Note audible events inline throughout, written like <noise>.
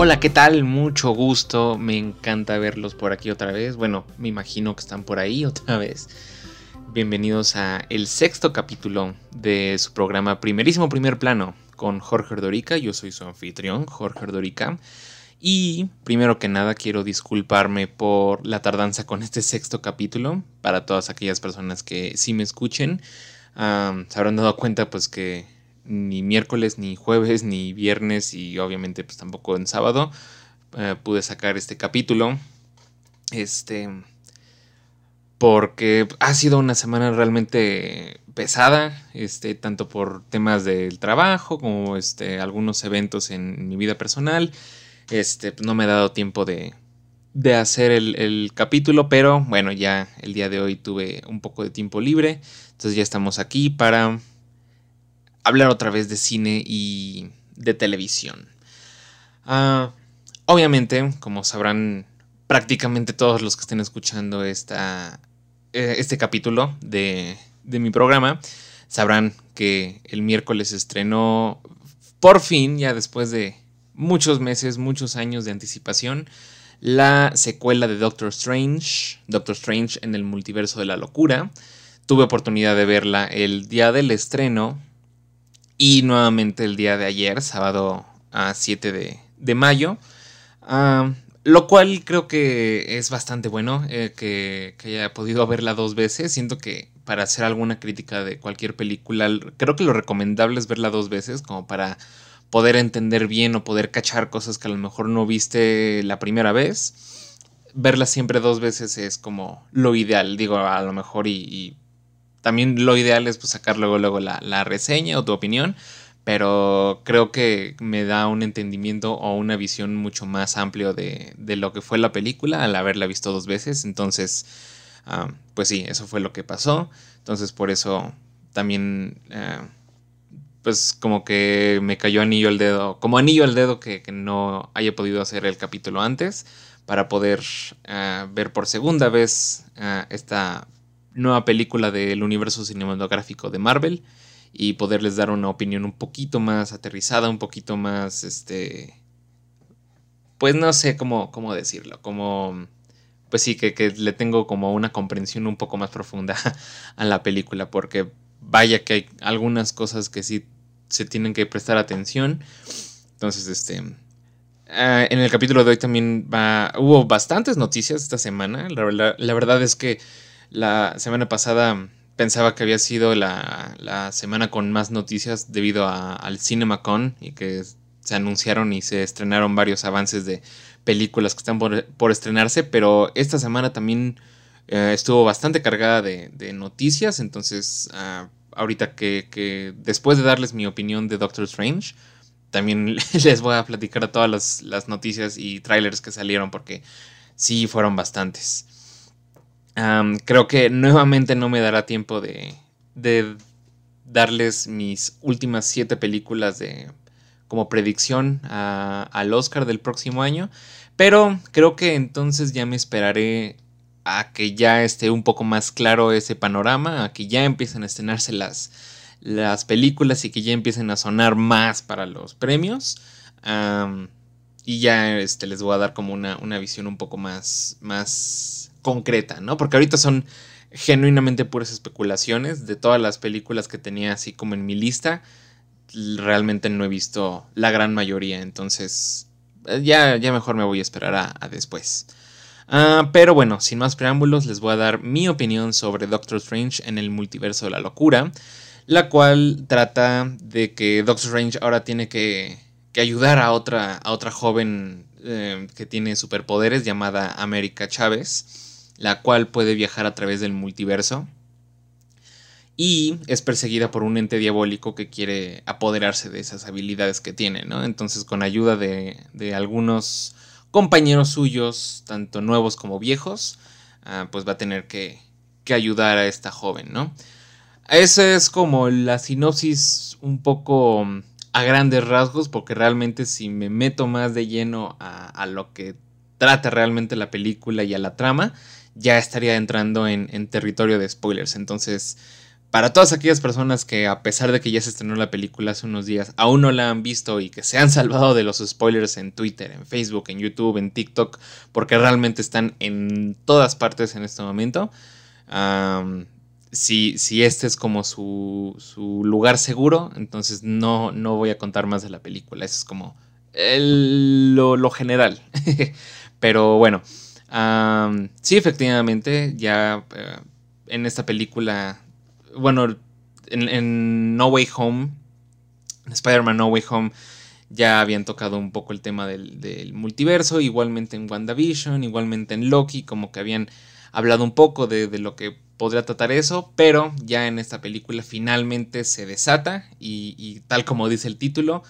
Hola, ¿qué tal? Mucho gusto, me encanta verlos por aquí otra vez. Bueno, me imagino que están por ahí <laughs> otra vez. Bienvenidos a el sexto capítulo de su programa Primerísimo Primer Plano con Jorge Ordorica. Yo soy su anfitrión, Jorge Ordorica. Y primero que nada quiero disculparme por la tardanza con este sexto capítulo para todas aquellas personas que sí me escuchen. se habrán dado cuenta pues que ni miércoles, ni jueves, ni viernes y obviamente pues tampoco en sábado eh, pude sacar este capítulo. Este... Porque ha sido una semana realmente pesada, este, tanto por temas del trabajo como este, algunos eventos en mi vida personal. Este, pues, no me he dado tiempo de, de hacer el, el, capítulo, pero bueno, ya el día de hoy tuve un poco de tiempo libre. Entonces ya estamos aquí para hablar otra vez de cine y de televisión. Ah, obviamente, como sabrán prácticamente todos los que estén escuchando esta, eh, este capítulo de, de mi programa, sabrán que el miércoles estrenó por fin, ya después de muchos meses, muchos años de anticipación, la secuela de Doctor Strange, Doctor Strange en el multiverso de la locura. Tuve oportunidad de verla el día del estreno y nuevamente el día de ayer, sábado a 7 de, mayo. Ah, lo cual creo que es bastante bueno eh, que, haya podido verla dos veces. Siento que para hacer alguna crítica de cualquier película, creo que lo recomendable es verla dos veces, como para poder entender bien o poder cachar cosas que a lo mejor no viste la primera vez. Verla siempre dos veces es como lo ideal, digo, a lo mejor y también lo ideal es pues, sacar luego, luego la, reseña o tu opinión, pero creo que me da un entendimiento o una visión mucho más amplio de, lo que fue la película al haberla visto dos veces. Entonces, ah, pues sí, eso fue lo que pasó. Entonces, por eso también, ah, pues como que me cayó anillo al dedo, como anillo al dedo que, no haya podido hacer el capítulo antes para poder ah, ver por segunda vez esta nueva película del universo cinematográfico de Marvel y poderles dar una opinión un poquito más aterrizada, un poquito más, este, pues no sé cómo, cómo decirlo, como, pues sí, que, que, le tengo como una comprensión un poco más profunda <laughs> a la película, porque vaya que hay algunas cosas que sí se tienen que prestar atención. Entonces, este, ah, en el capítulo de hoy también va, hubo bastantes noticias esta semana, la, la verdad es que la semana pasada pensaba que había sido la, semana con más noticias debido al CinemaCon y que se anunciaron y se estrenaron varios avances de películas que están por, estrenarse, pero esta semana también eh, estuvo bastante cargada de, noticias, entonces ah, ahorita que, después de darles mi opinión de Doctor Strange, también <laughs> les voy a platicar todas las, las noticias y trailers que salieron porque sí fueron bastantes creo que nuevamente no me dará tiempo de, de darles mis últimas siete películas de como predicción al Oscar del próximo año. Pero creo que entonces ya me esperaré a que ya esté un poco más claro ese panorama, a que ya empiecen a estrenarse las, las películas y que ya empiecen a sonar más para los premios. y ya este, les voy a dar como una, una visión un poco más, más concreta, ¿no? Porque ahorita son genuinamente puras especulaciones de todas las películas que tenía así como en mi lista. Realmente no he visto la gran mayoría, entonces eh, ya, ya mejor me voy a esperar a, después. Ah, pero bueno, sin más preámbulos, les voy a dar mi opinión sobre Doctor Strange en el multiverso de la locura, la cual trata de que Doctor Strange ahora tiene que, que ayudar a otra, a otra joven eh, que tiene superpoderes llamada América Chávez la cual puede viajar a través del multiverso y es perseguida por un ente diabólico que quiere apoderarse de esas habilidades que tiene, ¿no? Entonces con ayuda de, algunos compañeros suyos, tanto nuevos como viejos, ah, pues va a tener que, que, ayudar a esta joven, ¿no? Esa es como la sinopsis un poco a grandes rasgos, porque realmente si me meto más de lleno a, a lo que trata realmente la película y a la trama, ya estaría entrando en, territorio de spoilers. Entonces, para todas aquellas personas que a pesar de que ya se estrenó la película hace unos días, aún no la han visto y que se han salvado de los spoilers en Twitter, en Facebook, en YouTube, en TikTok, porque realmente están en todas partes en este momento. si, si, este es como su, lugar seguro, entonces no, no voy a contar más de la película. Eso es como lo, general. <laughs> Pero bueno, sí, efectivamente, ya eh, en esta película bueno, en, No Way Home, Spider-Man No Way Home, ya habían tocado un poco el tema del, multiverso, igualmente en WandaVision, igualmente en Loki, como que habían hablado un poco de, lo que podría tratar eso, pero ya en esta película finalmente se desata y, tal como dice el título,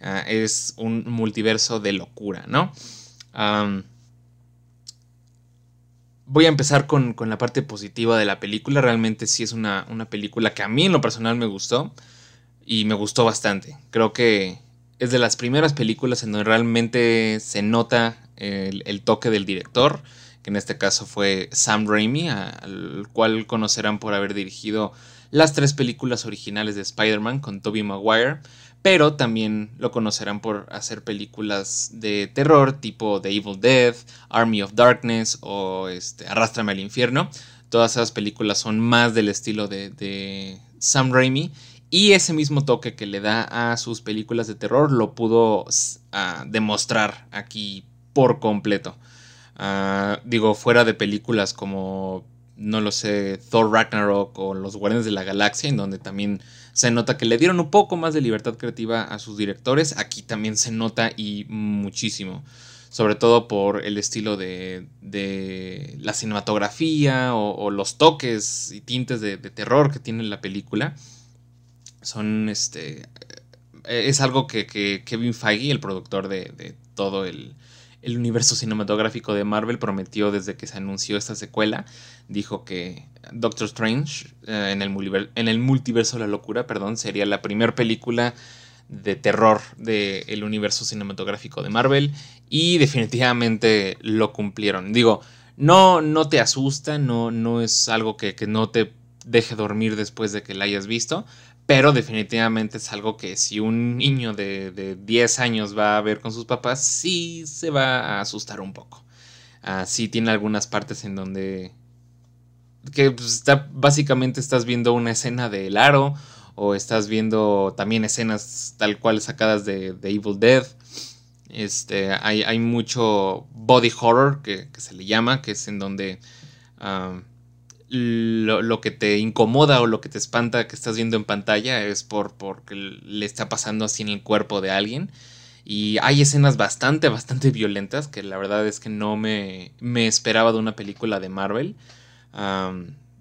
ah, es un multiverso de locura, ¿no? Voy a empezar con, la parte positiva de la película. Realmente sí es una, película que a mí en lo personal me gustó y me gustó bastante. Creo que es de las primeras películas en donde realmente se nota el, toque del director, que en este caso fue Sam Raimi, al cual conocerán por haber dirigido las tres películas originales de Spider-Man con Tobey Maguire pero también lo conocerán por hacer películas de terror tipo The Evil Dead, Army of Darkness o este, Arrástrame al infierno. Todas esas películas son más del estilo de, Sam Raimi y ese mismo toque que le da a sus películas de terror lo pudo demostrar aquí por completo. Ah, digo, fuera de películas como, no lo sé, Thor Ragnarok o Los Guardianes de la Galaxia, en donde también se nota que le dieron un poco más de libertad creativa a sus directores. Aquí también se nota y muchísimo. Sobre todo por el estilo de, de la cinematografía o, los toques y tintes de, terror que tiene la película. Son este. Es algo que, Kevin Feige, el productor de, todo el, el universo cinematográfico de Marvel prometió desde que se anunció esta secuela. Dijo que Doctor Strange eh, en, el multiverso de la locura, perdón, sería la primera película de terror del universo cinematográfico de Marvel y definitivamente lo cumplieron. Digo, no, no te asusta, no, no es algo que, que no te deje dormir después de que la hayas visto, pero definitivamente es algo que si un niño de, 10 años va a ver con sus papás, sí se va a asustar un poco. Uh, sí tiene algunas partes en donde... Que pues, está, básicamente estás viendo una escena del aro o estás viendo también escenas tal cual sacadas de, Evil Dead. Este, hay, mucho body horror que, se le llama, que es en donde ah, lo, que te incomoda o lo que te espanta que estás viendo en pantalla es por porque le está pasando así en el cuerpo de alguien. Y hay escenas bastante, bastante violentas que la verdad es que no me, me esperaba de una película de Marvel.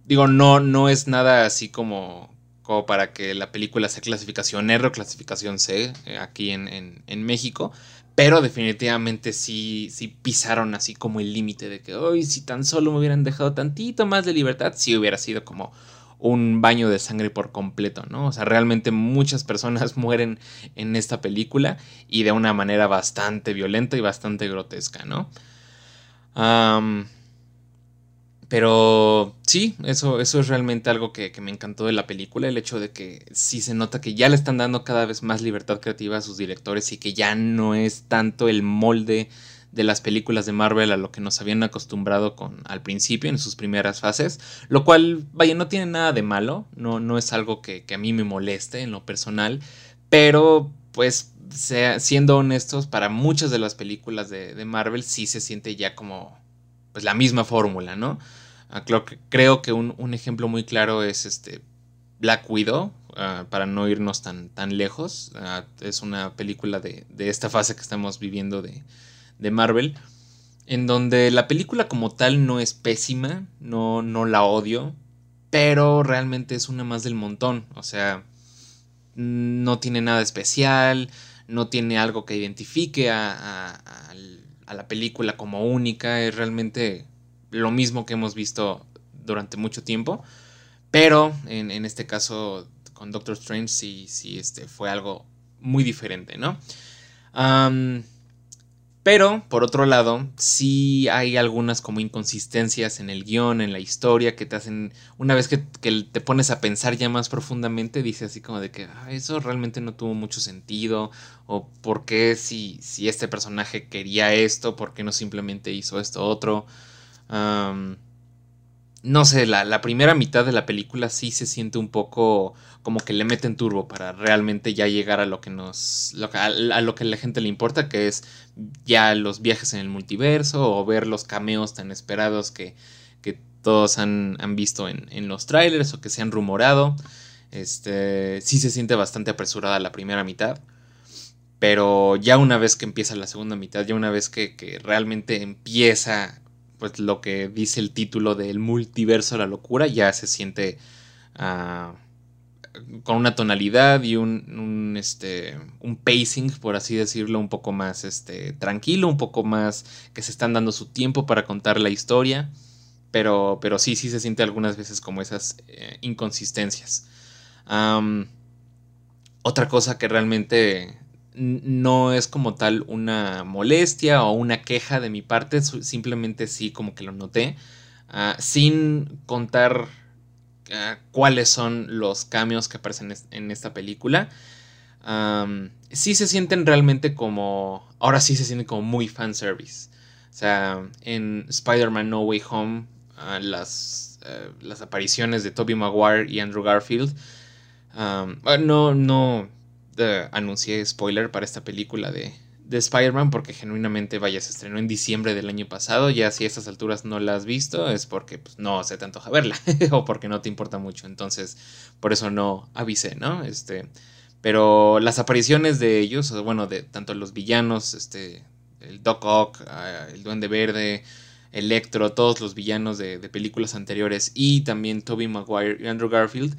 digo, no, no es nada así como, como para que la película sea clasificación R o clasificación C eh, aquí en, en México. Pero definitivamente sí, sí pisaron así como el límite de que, hoy si tan solo me hubieran dejado tantito más de libertad, sí hubiera sido como un baño de sangre por completo, ¿no? O sea, realmente muchas personas <laughs> mueren en esta película y de una manera bastante violenta y bastante grotesca, ¿no? Pero sí, eso, eso es realmente algo que, me encantó de la película, el hecho de que sí se nota que ya le están dando cada vez más libertad creativa a sus directores y que ya no es tanto el molde de las películas de Marvel a lo que nos habían acostumbrado con al principio en sus primeras fases, lo cual, vaya, no tiene nada de malo, no, no es algo que, a mí me moleste en lo personal, pero pues siendo honestos, para muchas de las películas de, de Marvel sí se siente ya como pues la misma fórmula, ¿no? Ah, creo, que un, ejemplo muy claro es este Black Widow, ah, para no irnos tan, tan lejos. Ah, es una película de, esta fase que estamos viviendo de, Marvel, en donde la película como tal no es pésima, no, no la odio, pero realmente es una más del montón. O sea, no tiene nada especial, no tiene algo que identifique a, a la película como única, es realmente lo mismo que hemos visto durante mucho tiempo. Pero en, este caso con Doctor Strange sí, sí este, fue algo muy diferente, ¿no? pero por otro lado, sí hay algunas como inconsistencias en el guion, en la historia, que te hacen, una vez que, te pones a pensar ya más profundamente, dices así como de que ah, eso realmente no tuvo mucho sentido, o por qué si, si este personaje quería esto, por qué no simplemente hizo esto otro no sé, la, primera mitad de la película sí se siente un poco como que le meten turbo para realmente ya llegar a lo que nos. a, lo que a la gente le importa, que es ya los viajes en el multiverso o ver los cameos tan esperados que, que todos han, visto en, en, los trailers o que se han rumorado. Este. Sí se siente bastante apresurada la primera mitad. Pero ya una vez que empieza la segunda mitad, ya una vez que, que realmente empieza pues lo que dice el título del multiverso de la locura ya se siente ah, con una tonalidad y un, este, un pacing, por así decirlo, un poco más este, tranquilo, un poco más que se están dando su tiempo para contar la historia, pero, pero sí, sí se siente algunas veces como esas eh, inconsistencias. otra cosa que realmente no es como tal una molestia o una queja de mi parte, simplemente sí como que lo noté, ah, sin contar ah, cuáles son los cambios que aparecen en esta película. sí se sienten realmente como, ahora sí se sienten como muy fanservice. O sea, en Spider-Man No Way Home, ah, las, eh, las apariciones de Tobey Maguire y Andrew Garfield, no, no, anuncié spoiler para esta película de, de Spider-Man porque genuinamente, vaya, se estrenó en diciembre del año pasado. Ya si a estas alturas no la has visto es porque pues, no se te antoja verla <laughs> o porque no te importa mucho. Entonces, por eso no avisé, ¿no? Este, pero las apariciones de ellos, bueno, de tanto los villanos, este, el Doc Ock, ah, el Duende Verde, Electro, todos los villanos de, de películas anteriores y también Tobey Maguire y Andrew Garfield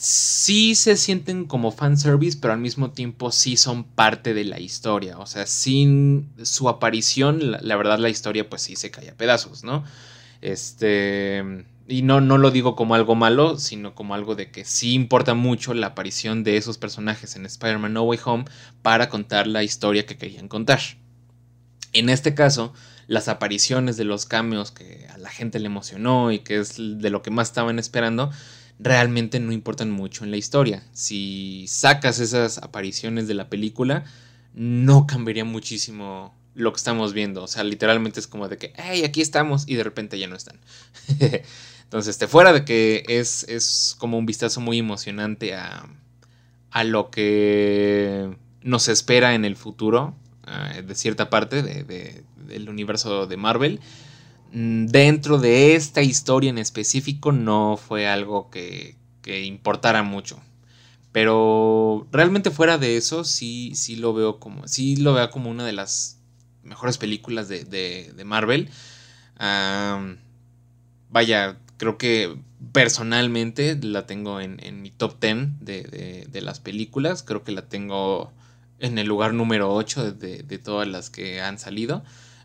sí se sienten como fanservice, pero al mismo tiempo sí son parte de la historia. O sea, sin su aparición, la, verdad la historia pues sí se cae a pedazos, ¿no? Este... Y no, no lo digo como algo malo, sino como algo de que sí importa mucho la aparición de esos personajes en Spider-Man No Way Home para contar la historia que querían contar. En este caso, las apariciones de los cambios que a la gente le emocionó y que es de lo que más estaban esperando, realmente no importan mucho en la historia. Si sacas esas apariciones de la película, no cambiaría muchísimo lo que estamos viendo. O sea, literalmente es como de que, hey, aquí estamos y de repente ya no están. <laughs> Entonces, este, fuera de que es, es como un vistazo muy emocionante a, a lo que nos espera en el futuro, eh, de cierta parte de, del universo de Marvel. Mm, dentro de esta historia en específico no fue algo que, que importara mucho. Pero realmente fuera de eso, sí, sí lo veo como. Sí lo veo como una de las mejores películas de, de, Marvel. vaya, creo que personalmente la tengo en, en mi top 10 de, de, las películas. Creo que la tengo en el lugar número 8 de, todas las que han salido.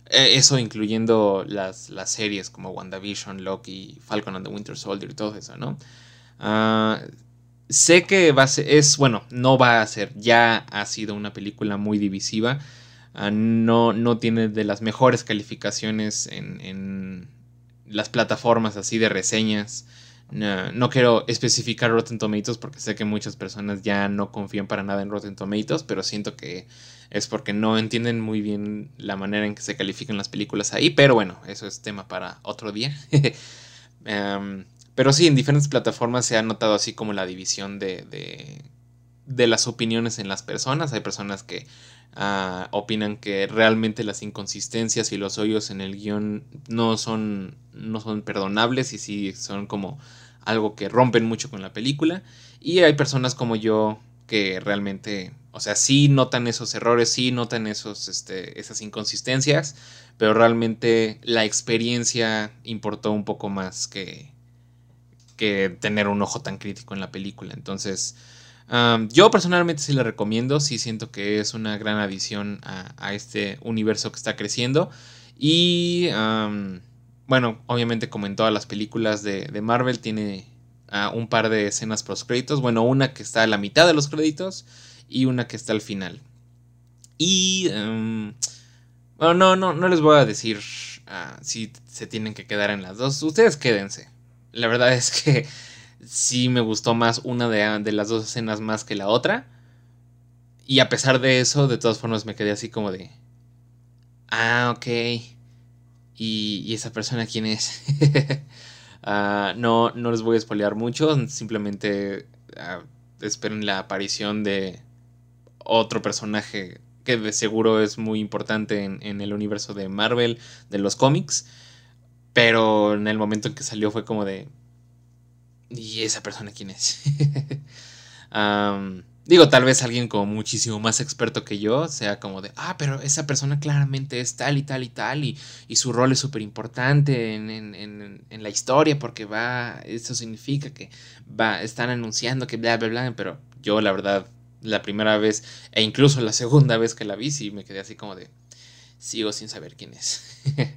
Eh, eso incluyendo las, las, series como WandaVision, Loki, Falcon and the Winter Soldier y todo eso, ¿no? Ah, sé que va a ser, es, bueno, no va a ser, ya ha sido una película muy divisiva. Ah, no, no tiene de las mejores calificaciones en, en las plataformas así de reseñas. No, no, quiero especificar Rotten Tomatoes porque sé que muchas personas ya no confían para nada en Rotten Tomatoes, pero siento que es porque no entienden muy bien la manera en que se califican las películas ahí, pero bueno, eso es tema para otro día. <laughs> Em, pero sí, en diferentes plataformas se ha notado así como la división de, de, las opiniones en las personas. Hay personas que ah, opinan que realmente las inconsistencias y los hoyos en el guion no son, no son perdonables y sí son como algo que rompen mucho con la película. Y hay personas como yo que realmente o sea, sí notan esos errores, sí notan esos, este, esas inconsistencias, pero realmente la experiencia importó un poco más que, que tener un ojo tan crítico en la película. Entonces, yo personalmente sí la recomiendo, sí siento que es una gran adición a, este universo que está creciendo. Y, bueno, obviamente como en todas las películas de, Marvel, tiene ah, un par de escenas post créditos. Bueno, una que está a la mitad de los créditos y una que está al final. Y em, Bueno, no, no, no les voy a decir uh, si se tienen que quedar en las dos. Ustedes quédense. La verdad es que sí me gustó más una de, las dos escenas más que la otra. Y a pesar de eso, de todas formas me quedé así como de... Ah, ok. ¿Y, esa persona quién es? uh, <laughs> no, no les voy a spoilear mucho. Simplemente uh, esperen la aparición de otro personaje que de seguro es muy importante en, el universo de Marvel, de los cómics. Pero en el momento en que salió fue como de... ¿Y esa persona quién es? <laughs> digo, tal vez alguien como muchísimo más experto que yo sea como de, ah, pero esa persona claramente es tal y tal y tal y, su rol es súper importante en, en, la historia porque va, eso significa que va, están anunciando que bla, bla, bla, pero yo la verdad la primera vez e incluso la segunda vez que la vi, sí me quedé así como de, sigo sin saber quién es. <laughs>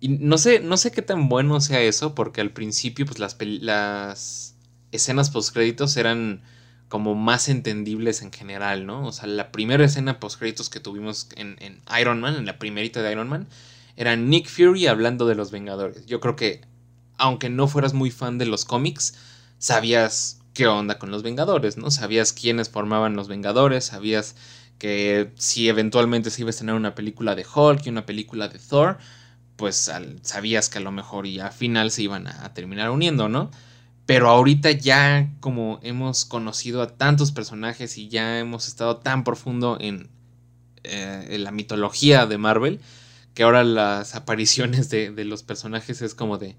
y no sé, no sé qué tan bueno sea eso, porque al principio pues las, las escenas postcréditos eran como más entendibles en general, ¿no? O sea, la primera escena postcréditos que tuvimos en, en Iron Man, en la primerita de Iron Man, era Nick Fury hablando de los Vengadores. Yo creo que, aunque no fueras muy fan de los cómics, sabías qué onda con los Vengadores, ¿no? Sabías quiénes formaban los Vengadores, sabías que si eventualmente se iba a tener una película de Hulk y una película de Thor, pues sabías que a lo mejor y al final se iban a, terminar uniendo, ¿no? Pero ahorita ya como hemos conocido a tantos personajes y ya hemos estado tan profundo en, eh, la mitología de Marvel, que ahora las apariciones de los personajes es como de,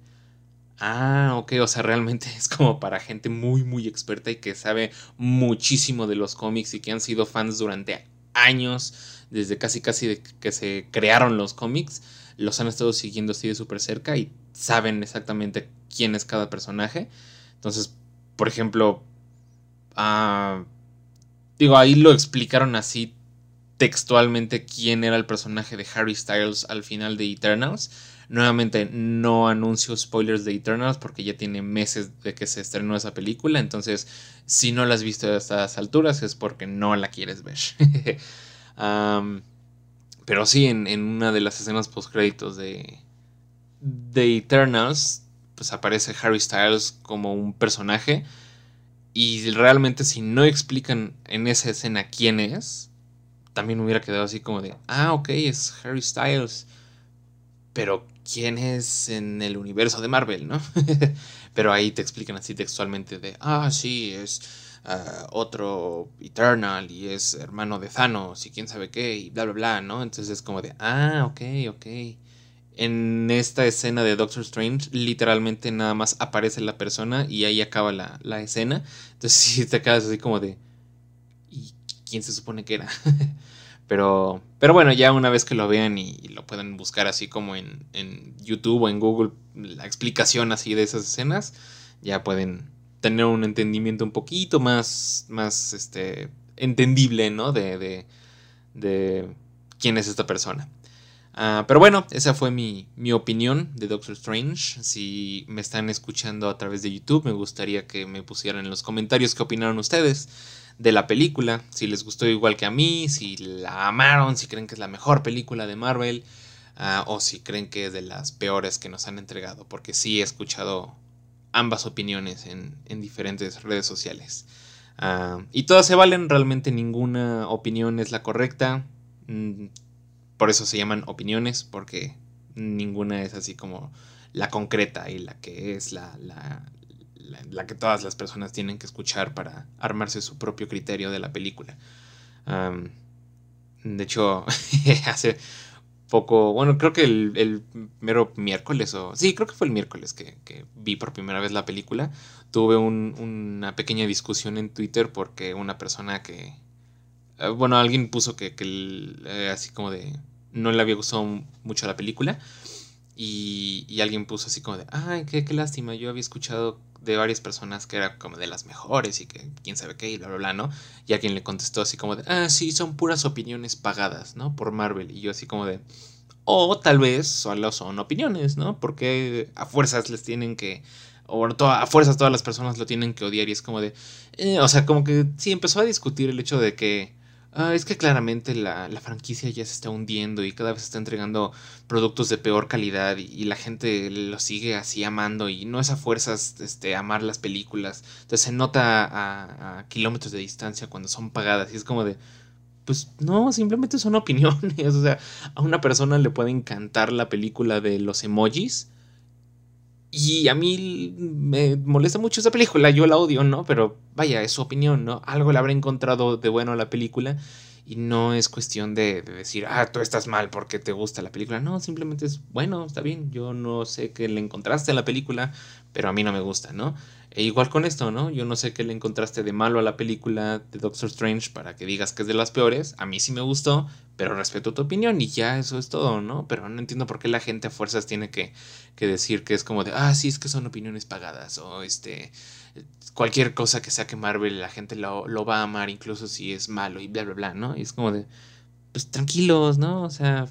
Ah, ok, o sea, realmente <laughs> es como para gente muy, muy experta y que sabe muchísimo de los cómics y que han sido fans durante años, desde casi casi de que se crearon los cómics, los han estado siguiendo así de súper cerca y saben exactamente quién es cada personaje. Entonces, por ejemplo, ah, digo, ahí lo explicaron así textualmente quién era el personaje de Harry Styles al final de Eternals Nuevamente, no anuncio spoilers de Eternals porque ya tiene meses de que se estrenó esa película. Entonces, si no la has visto a estas alturas es porque no la quieres ver. <laughs> pero sí, en, una de las escenas post-créditos de, de Eternals, pues aparece Harry Styles como un personaje. Y realmente si no explican en esa escena quién es, también hubiera quedado así como de, ah, ok, es Harry Styles. Pero quién es en el universo de Marvel, ¿no? <laughs> Pero ahí te explican así textualmente de, ah, sí, es ah, otro Eternal y es hermano de Thanos y quién sabe qué y bla, bla, bla, ¿no? Entonces es como de, ah, ok, ok. En esta escena de Doctor Strange, literalmente nada más aparece la persona y ahí acaba la, la escena. Entonces <laughs> sí te quedas así como de, ¿y quién se supone que era? <laughs> Pero, pero bueno, ya una vez que lo vean y, lo pueden buscar así como en, en, YouTube o en Google, la explicación así de esas escenas, ya pueden tener un entendimiento un poquito más, más este, entendible, ¿no? De, de, de quién es esta persona. Uh, pero bueno, esa fue mi, mi, opinión de Doctor Strange. Si me están escuchando a través de YouTube, me gustaría que me pusieran en los comentarios qué opinaron ustedes de la película, si les gustó igual que a mí, si la amaron, si creen que es la mejor película de Marvel ah, o si creen que es de las peores que nos han entregado, porque sí he escuchado ambas opiniones en, diferentes redes sociales. Ah, y todas se valen, realmente ninguna opinión es la correcta. Mm, por eso se llaman opiniones, porque ninguna es así como la concreta y la que es la, la, que todas las personas tienen que escuchar para armarse su propio criterio de la película. de hecho, <laughs> hace poco, bueno, creo que el, mero miércoles, o sí, creo que fue el miércoles que, vi por primera vez la película, tuve una pequeña discusión en Twitter porque una persona que, eh, bueno, alguien puso que, eh, así como de, no le había gustado mucho la película. Y, alguien puso así como de, ay, qué, qué lástima, yo había escuchado de varias personas que era como de las mejores y que quién sabe qué y bla, bla, bla, ¿no? Y alguien le contestó así como de, ah, sí, son puras opiniones pagadas, ¿no? Por Marvel. Y yo así como de, o tal vez solo son opiniones, ¿no? Porque a fuerzas les tienen que, o a fuerzas todas las personas lo tienen que odiar y es como de, eh, o sea, como que sí empezó a discutir el hecho de que Ah, es que claramente la, franquicia ya se está hundiendo y cada vez está entregando productos de peor calidad y, la gente lo sigue así amando y no es a fuerzas este, amar las películas. Entonces se nota a, kilómetros de distancia cuando son pagadas y es como de, pues no, simplemente son <laughs> opiniones. O sea, a una persona le puede encantar la película de los emojis y a mí me molesta mucho esa película, yo la odio, ¿no? Pero vaya, es su opinión, ¿no? Algo le habrá encontrado de bueno a la película y no es cuestión de, decir, ah, tú estás mal porque te gusta la película. No, simplemente es, bueno, está bien, yo no sé qué le encontraste a la película, pero a mí no me gusta, ¿no? E igual con esto, ¿no? Yo no sé qué le encontraste de malo a la película de Doctor Strange para que digas que es de las peores. A mí sí me gustó, pero respeto tu opinión y ya eso es todo, ¿no? Pero no entiendo por qué la gente a fuerzas tiene que, decir que es como de, ah, sí, es que son opiniones pagadas o este, cualquier cosa que saque Marvel la gente lo, lo va a amar incluso si es malo y bla, bla, bla, ¿no? Y es como de, pues tranquilos, ¿no? O sea,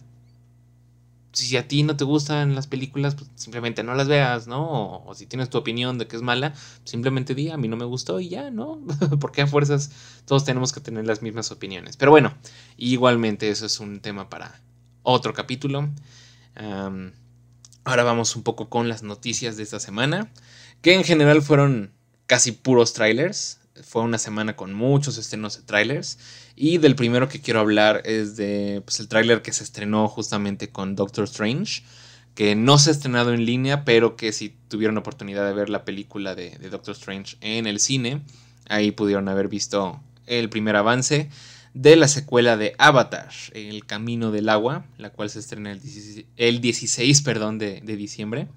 si a ti no te gustan las películas, pues simplemente no las veas, ¿no? O, si tienes tu opinión de que es mala, simplemente di, a mí no me gustó y ya, ¿no? <laughs> Porque a fuerzas todos tenemos que tener las mismas opiniones. Pero bueno, igualmente eso es un tema para otro capítulo. ahora vamos un poco con las noticias de esta semana, que en general fueron casi puros trailers. Fue una semana con muchos estrenos de trailers. Y del primero que quiero hablar es de pues, el tráiler que se estrenó justamente con Doctor Strange, que no se ha estrenado en línea, pero que si tuvieron oportunidad de ver la película de, Doctor Strange en el cine, ahí pudieron haber visto el primer avance de la secuela de Avatar, El Camino del Agua, la cual se estrena el 16, perdón, de, diciembre.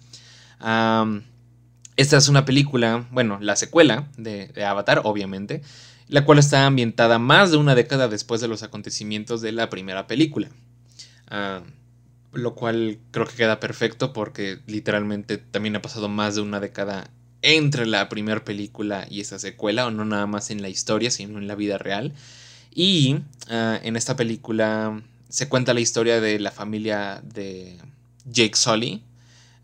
Esta es una película, bueno, la secuela de Avatar, obviamente, la cual está ambientada más de una década después de los acontecimientos de la primera película. Ah, lo cual creo que queda perfecto porque literalmente también ha pasado más de una década entre la primera película y esa secuela, o no nada más en la historia, sino en la vida real. Y ah, en esta película se cuenta la historia de la familia de Jake Sully,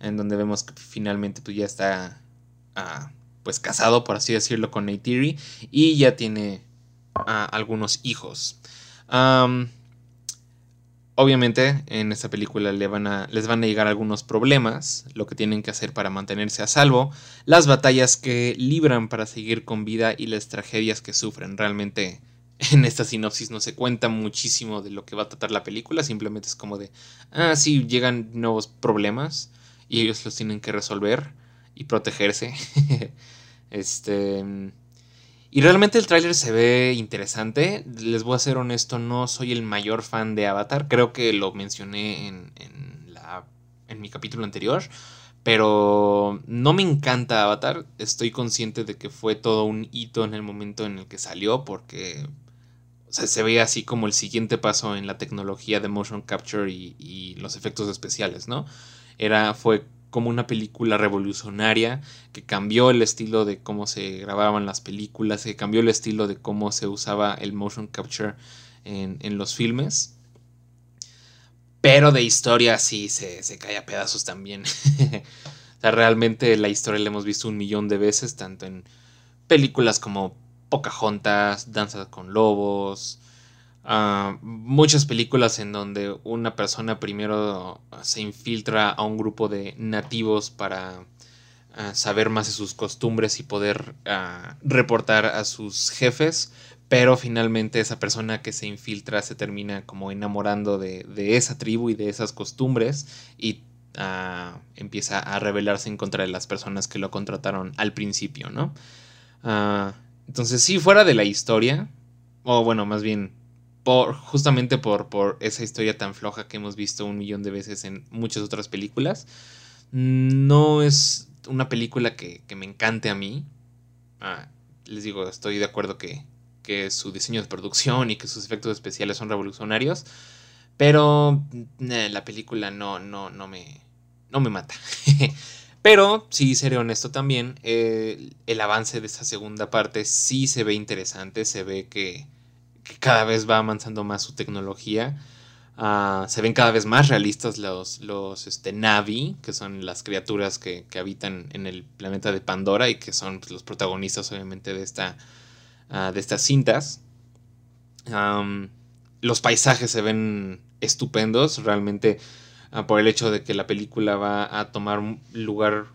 en donde vemos que finalmente pues, ya está ah, pues casado, por así decirlo, con Neytiri y ya tiene ah, algunos hijos. obviamente en esta película les van a llegar algunos problemas, lo que tienen que hacer para mantenerse a salvo, las batallas que libran para seguir con vida y las tragedias que sufren. Realmente <laughs> en esta sinopsis no se cuenta muchísimo de lo que va a tratar la película, simplemente es como de, ah, sí, llegan nuevos problemas y ellos los tienen que resolver y protegerse. <laughs> Este. Y realmente el tráiler se ve interesante. Les voy a ser honesto, no soy el mayor fan de Avatar. Creo que lo mencioné en, en, la, en mi capítulo anterior. Pero no me encanta Avatar. Estoy consciente de que fue todo un hito en el momento en el que salió. Porque se ve así como el siguiente paso en la tecnología de motion capture y, y los efectos especiales, ¿no? Era, fue como una película revolucionaria que cambió el estilo de cómo se grababan las películas, que cambió el estilo de cómo se usaba el motion capture en, los filmes. Pero de historia sí se, se cae a pedazos también. <laughs> o sea, realmente la historia la hemos visto un millón de veces, tanto en películas como Pocahontas, Danza con Lobos, muchas películas en donde una persona primero se infiltra a un grupo de nativos para ah, saber más de sus costumbres y poder ah, reportar a sus jefes, pero finalmente esa persona que se infiltra se termina como enamorando de, esa tribu y de esas costumbres y ah, empieza a rebelarse en contra de las personas que lo contrataron al principio, ¿no? entonces, si fuera de la historia, o bueno, más bien justamente por, por esa historia tan floja que hemos visto un millón de veces en muchas otras películas. No es una película que, me encante a mí. Ah, les digo, estoy de acuerdo que, que su diseño de producción y que sus efectos especiales son revolucionarios. Pero la película no, no, no, me, no me mata. <laughs> pero, si seré honesto también, eh, el avance de esta segunda parte sí se ve interesante. Se ve que, que cada vez va avanzando más su tecnología. Ah, se ven cada vez más realistas los, los este, Navi, que son las criaturas que, habitan en el planeta de Pandora y que son pues, los protagonistas obviamente de, esta, ah, de estas cintas. los paisajes se ven estupendos, realmente ah, por el hecho de que la película va a tomar lugar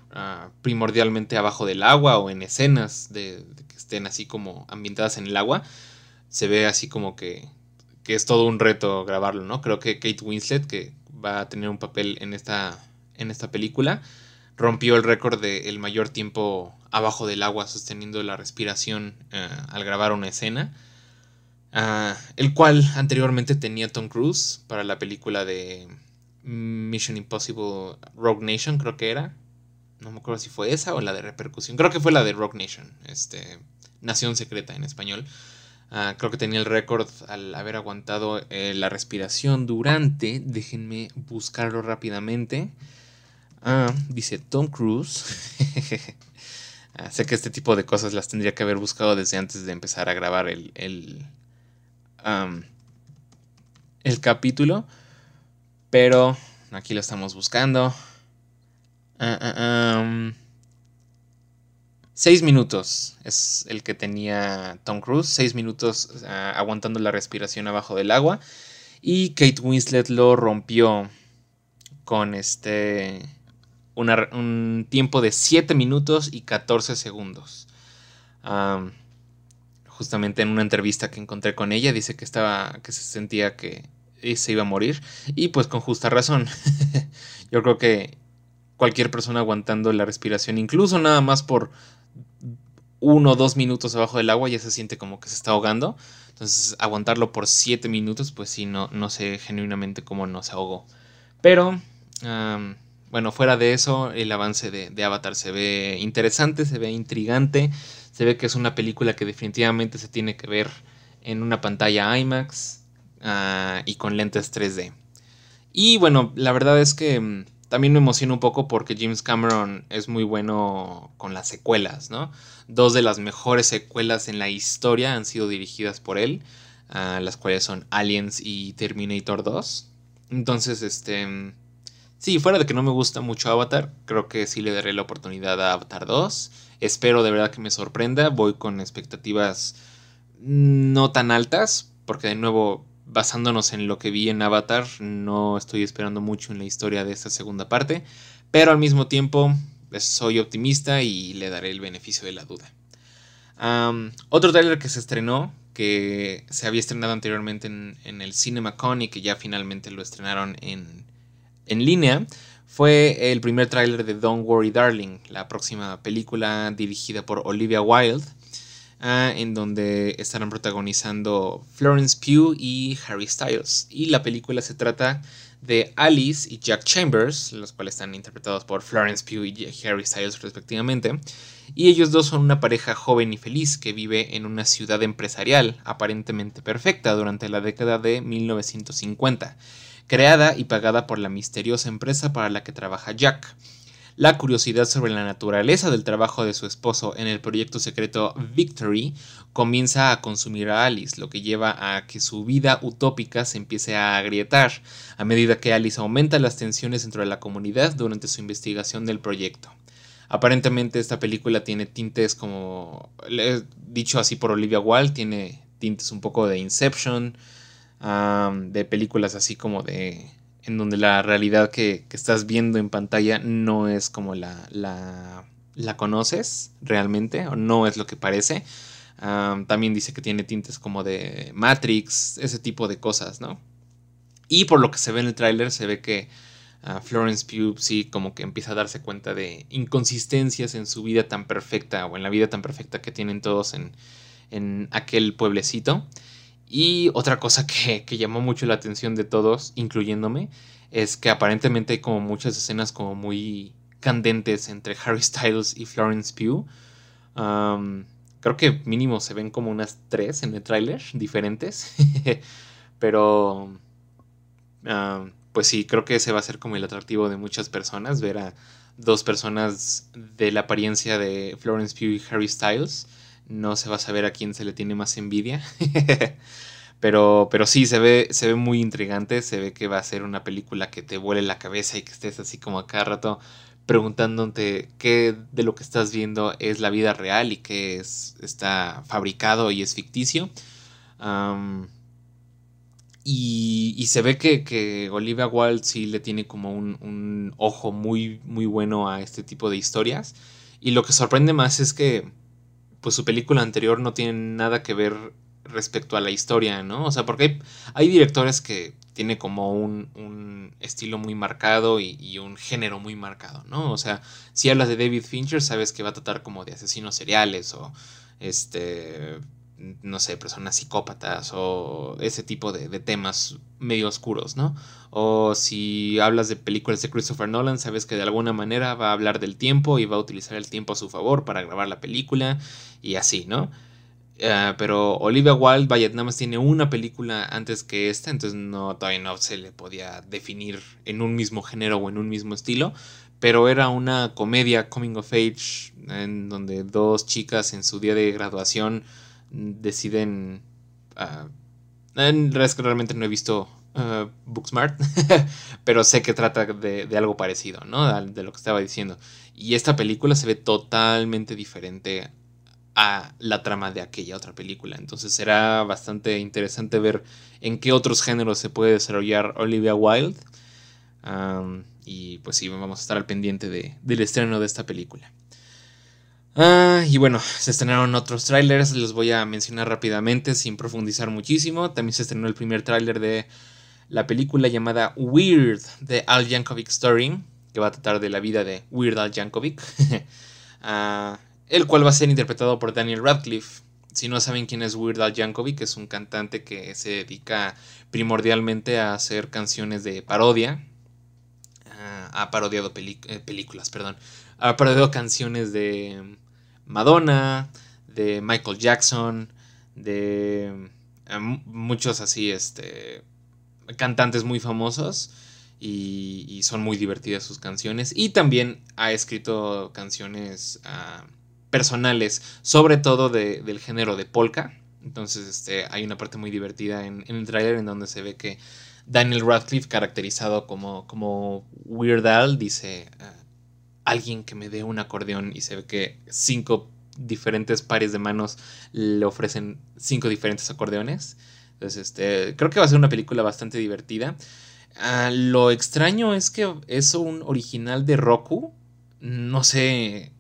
primordialmente abajo del agua o en escenas de, que estén así como ambientadas en el agua, se ve así como que, que es todo un reto grabarlo, ¿no? Creo que Kate Winslet, que va a tener un papel en esta, en esta película, rompió el récord de el mayor tiempo abajo del agua sosteniendo la respiración eh, al grabar una escena. Ah, el cual anteriormente tenía Tom Cruise para la película de Mission Impossible Rogue Nation, creo que era. No me acuerdo si fue esa o la de repercusión. Creo que fue la de Rogue Nation, este, Nación Secreta en español. Ah, creo que tenía el récord al haber aguantado eh, la respiración durante. Déjenme buscarlo rápidamente. Ah, dice Tom Cruise. <laughs> sé que este tipo de cosas las tendría que haber buscado desde antes de empezar a grabar el, el capítulo. Pero aquí lo estamos buscando. Ah, seis minutos es el que tenía Tom Cruise. Seis minutos aguantando la respiración abajo del agua. Y Kate Winslet lo rompió con este. un tiempo de 7 minutos y 14 segundos justamente en una entrevista que encontré con ella, dice que estaba, que se sentía que se iba a morir y pues con justa razón. <laughs> Yo creo que cualquier persona aguantando la respiración, incluso nada más por uno o dos minutos abajo del agua, ya se siente como que se está ahogando. Entonces, aguantarlo por siete minutos, pues sí, no, no sé genuinamente cómo no se ahogó. Pero, bueno, fuera de eso, el avance de, de, Avatar se ve interesante, se ve intrigante. Se ve que es una película que definitivamente se tiene que ver en una pantalla IMAX ah, y con lentes 3D. Y bueno, la verdad es que mm, también me emociona un poco porque James Cameron es muy bueno con las secuelas, ¿no? Dos de las mejores secuelas en la historia han sido dirigidas por él, ah, las cuales son Aliens y Terminator 2. Entonces, este... Mm, sí, fuera de que no me gusta mucho Avatar, creo que sí le daré la oportunidad a Avatar 2. Espero de verdad que me sorprenda. Voy con expectativas no tan altas, porque de nuevo, basándonos en lo que vi en Avatar, no estoy esperando mucho en la historia de esta segunda parte, pero al mismo tiempo pues, soy optimista y le daré el beneficio de la duda. otro trailer que se estrenó, que se había estrenado anteriormente en, el CinemaCon y que ya finalmente lo estrenaron en, en línea, fue el primer tráiler de Don't Worry Darling, la próxima película dirigida por Olivia Wilde, en donde estarán protagonizando Florence Pugh y Harry Styles. Y la película se trata de Alice y Jack Chambers, los cuales están interpretados por Florence Pugh y Harry Styles respectivamente. Y ellos dos son una pareja joven y feliz que vive en una ciudad empresarial aparentemente perfecta durante la década de 1950 creada y pagada por la misteriosa empresa para la que trabaja Jack. La curiosidad sobre la naturaleza del trabajo de su esposo en el proyecto secreto Victory comienza a consumir a Alice, lo que lleva a que su vida utópica se empiece a agrietar a medida que Alice aumenta las tensiones dentro de la comunidad durante su investigación del proyecto. Aparentemente esta película tiene tintes como, dicho así por Olivia Wilde, tiene tintes un poco de Inception, de películas así como de en donde la realidad que, estás viendo en pantalla no es como la, la, la, conoces realmente o no es lo que parece. también dice que tiene tintes como de Matrix, ese tipo de cosas, ¿no? Y por lo que se ve en el tráiler se ve que ah, Florence Pugh sí como que empieza a darse cuenta de inconsistencias en su vida tan perfecta o en la vida tan perfecta que tienen todos en, en aquel pueblecito. Y otra cosa que, llamó mucho la atención de todos, incluyéndome, es que aparentemente hay como muchas escenas como muy candentes entre Harry Styles y Florence Pugh. creo que mínimo se ven como unas tres en el tráiler diferentes. <laughs> Pero pues sí, creo que ese va a ser como el atractivo de muchas personas, ver a dos personas de la apariencia de Florence Pugh y Harry Styles no se va a saber a quién se le tiene más envidia. <laughs> pero, pero sí, se ve, se ve muy intrigante. Se ve que va a ser una película que te vuele la cabeza y que estés así como a cada rato preguntándote qué de lo que estás viendo es la vida real y qué es, está fabricado y es ficticio. Y, se ve que, Olivia Wilde sí le tiene como un, un, ojo muy, muy bueno a este tipo de historias. Y lo que sorprende más es que pues su película anterior no tiene nada que ver respecto a la historia, ¿no? O sea, porque hay, hay directores que tienen como un, un estilo muy marcado y, y, un género muy marcado, ¿no? O sea, si hablas de David Fincher, sabes que va a tratar como de asesinos seriales o este no sé, personas psicópatas o ese tipo de, temas medio oscuros, ¿no? O si hablas de películas de Christopher Nolan, sabes que de alguna manera va a hablar del tiempo y va a utilizar el tiempo a su favor para grabar la película y así, ¿no? Eh, pero Olivia Wilde, vaya, nada más tiene una película antes que esta, entonces no, todavía no se le podía definir en un mismo género o en un mismo estilo, pero era una comedia coming of age en donde dos chicas en su día de graduación deciden... Uh, en realmente no he visto uh, Booksmart, <laughs> pero sé que trata de, algo parecido, ¿no? De lo que estaba diciendo. Y esta película se ve totalmente diferente a la trama de aquella otra película. Entonces será bastante interesante ver en qué otros géneros se puede desarrollar Olivia Wilde. y pues sí, vamos a estar al pendiente del estreno de esta película. Ah, y bueno, se estrenaron otros trailers, los voy a mencionar rápidamente sin profundizar muchísimo. También se estrenó el primer tráiler de la película llamada Weird de Al Yankovic Story, que va a tratar de la vida de Weird Al Yankovic, <laughs> ah, el cual va a ser interpretado por Daniel Radcliffe. Si no saben quién es Weird Al Yankovic, es un cantante que se dedica primordialmente a hacer canciones de parodia. Ah, ha parodiado eh, películas, perdón ha perdido canciones de Madonna, de Michael Jackson, de eh, muchos así, este, cantantes muy famosos. Y, son muy divertidas sus canciones. Y también ha escrito canciones ah, personales, sobre todo del género de polka. Entonces este, hay una parte muy divertida en, el trailer en donde se ve que Daniel Radcliffe, caracterizado como, como Weird Al, dice, ah, alguien que me dé un acordeón y se ve que cinco diferentes pares de manos le ofrecen cinco diferentes acordeones. Entonces, este, creo que va a ser una película bastante divertida. Ah, lo extraño es que es un original de Roku. No sé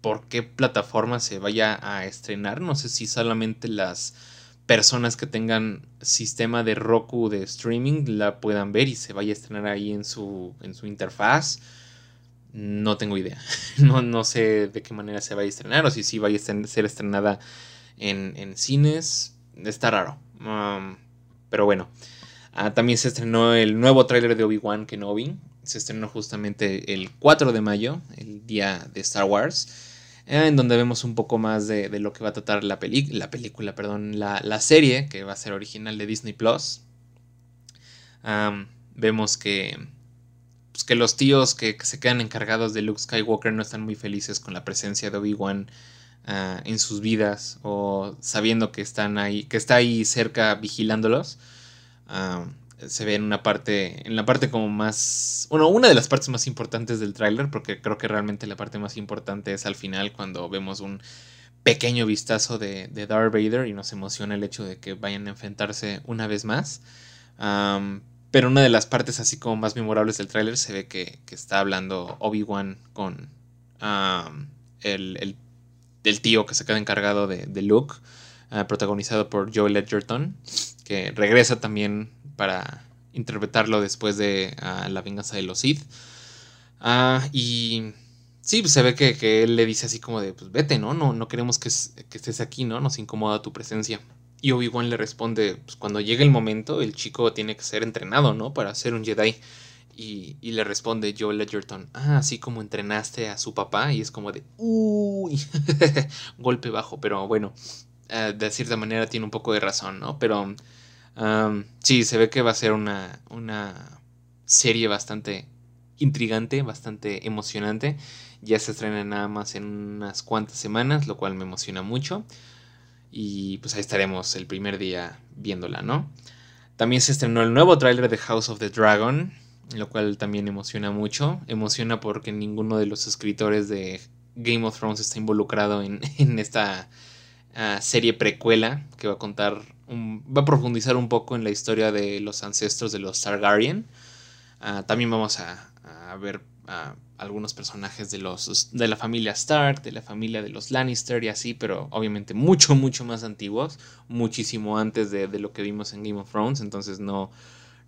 por qué plataforma se vaya a estrenar. No sé si solamente las personas que tengan sistema de Roku de streaming la puedan ver y se vaya a estrenar ahí en su, en su interfaz no tengo idea. <laughs> No, no sé de qué manera se va a estrenar o si sí va a ser estrenada en, cines. Está raro. Um, pero bueno. Ah, también se estrenó el nuevo tráiler de Obi-Wan Kenobi. Se estrenó justamente el 4 de mayo, el día de Star Wars. Eh, en donde vemos un poco más de, lo que va a tratar la, la película, perdón, la, serie, que va a ser original de Disney Plus. vemos que pues, que los tíos que, se quedan encargados de Luke Skywalker no están muy felices con la presencia de Obi-Wan ah, en sus vidas o sabiendo que están ahí, que está ahí cerca vigilándolos. Ah, se ve en una parte, en la parte como más, bueno, una de las partes más importantes del tráiler, porque creo que realmente la parte más importante es al final cuando vemos un pequeño vistazo de, Darth Vader y nos emociona el hecho de que vayan a enfrentarse una vez más. Pero una de las partes así como más memorables del tráiler se ve que, está hablando Obi-Wan con el, tío que se queda encargado de, Luke, ah, protagonizado por Joel Edgerton, que regresa también para interpretarlo después de ah, La venganza de los Sith. Ah, y sí, pues se ve que, él le dice así como de, pues vete, ¿no? No, no queremos que, que estés aquí, ¿no? Nos incomoda tu presencia. Y Obi-Wan le responde, pues cuando llegue el momento, el chico tiene que ser entrenado, ¿no? Para ser un Jedi. Y, le responde Joel Edgerton, ah, así como entrenaste a su papá. Y es como de, uy, <laughs> golpe bajo. Pero bueno, eh, de cierta manera tiene un poco de razón, ¿no? Pero sí, se ve que va a ser una, una serie bastante intrigante, bastante emocionante. Ya se estrena nada más en unas cuantas semanas, lo cual me emociona mucho. Y pues ahí estaremos el primer día viéndola, ¿no? También se estrenó el nuevo tráiler de House of the Dragon, lo cual también emociona mucho. Emociona porque ninguno de los escritores de Game of Thrones está involucrado en, <laughs> esta, ah, serie precuela que va a contar, va a profundizar un poco en la historia de los ancestros de los Targaryen. Ah, también vamos a, a ver algunos personajes de, los, de la familia Stark, de la familia de los Lannister y así, pero obviamente mucho, mucho más antiguos, muchísimo antes de, lo que vimos en Game of Thrones, entonces no,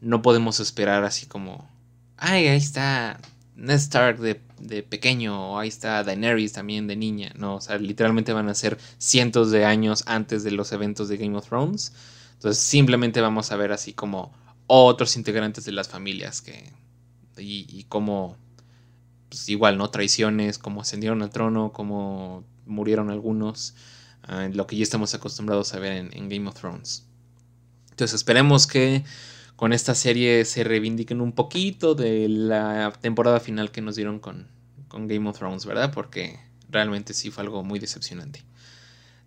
no podemos esperar así como, ay, ahí está Ned Stark de, de, pequeño, o ahí está Daenerys también de niña, no, o sea, literalmente van a ser cientos de años antes de los eventos de Game of Thrones, entonces simplemente vamos a ver así como otros integrantes de las familias que, y, y cómo pues igual, ¿no? Traiciones, como ascendieron al trono, como murieron algunos, ah, lo que ya estamos acostumbrados a ver en, Game of Thrones. Entonces esperemos que con esta serie se reivindiquen un poquito de la temporada final que nos dieron con, con Game of Thrones, ¿verdad? Porque realmente sí fue algo muy decepcionante.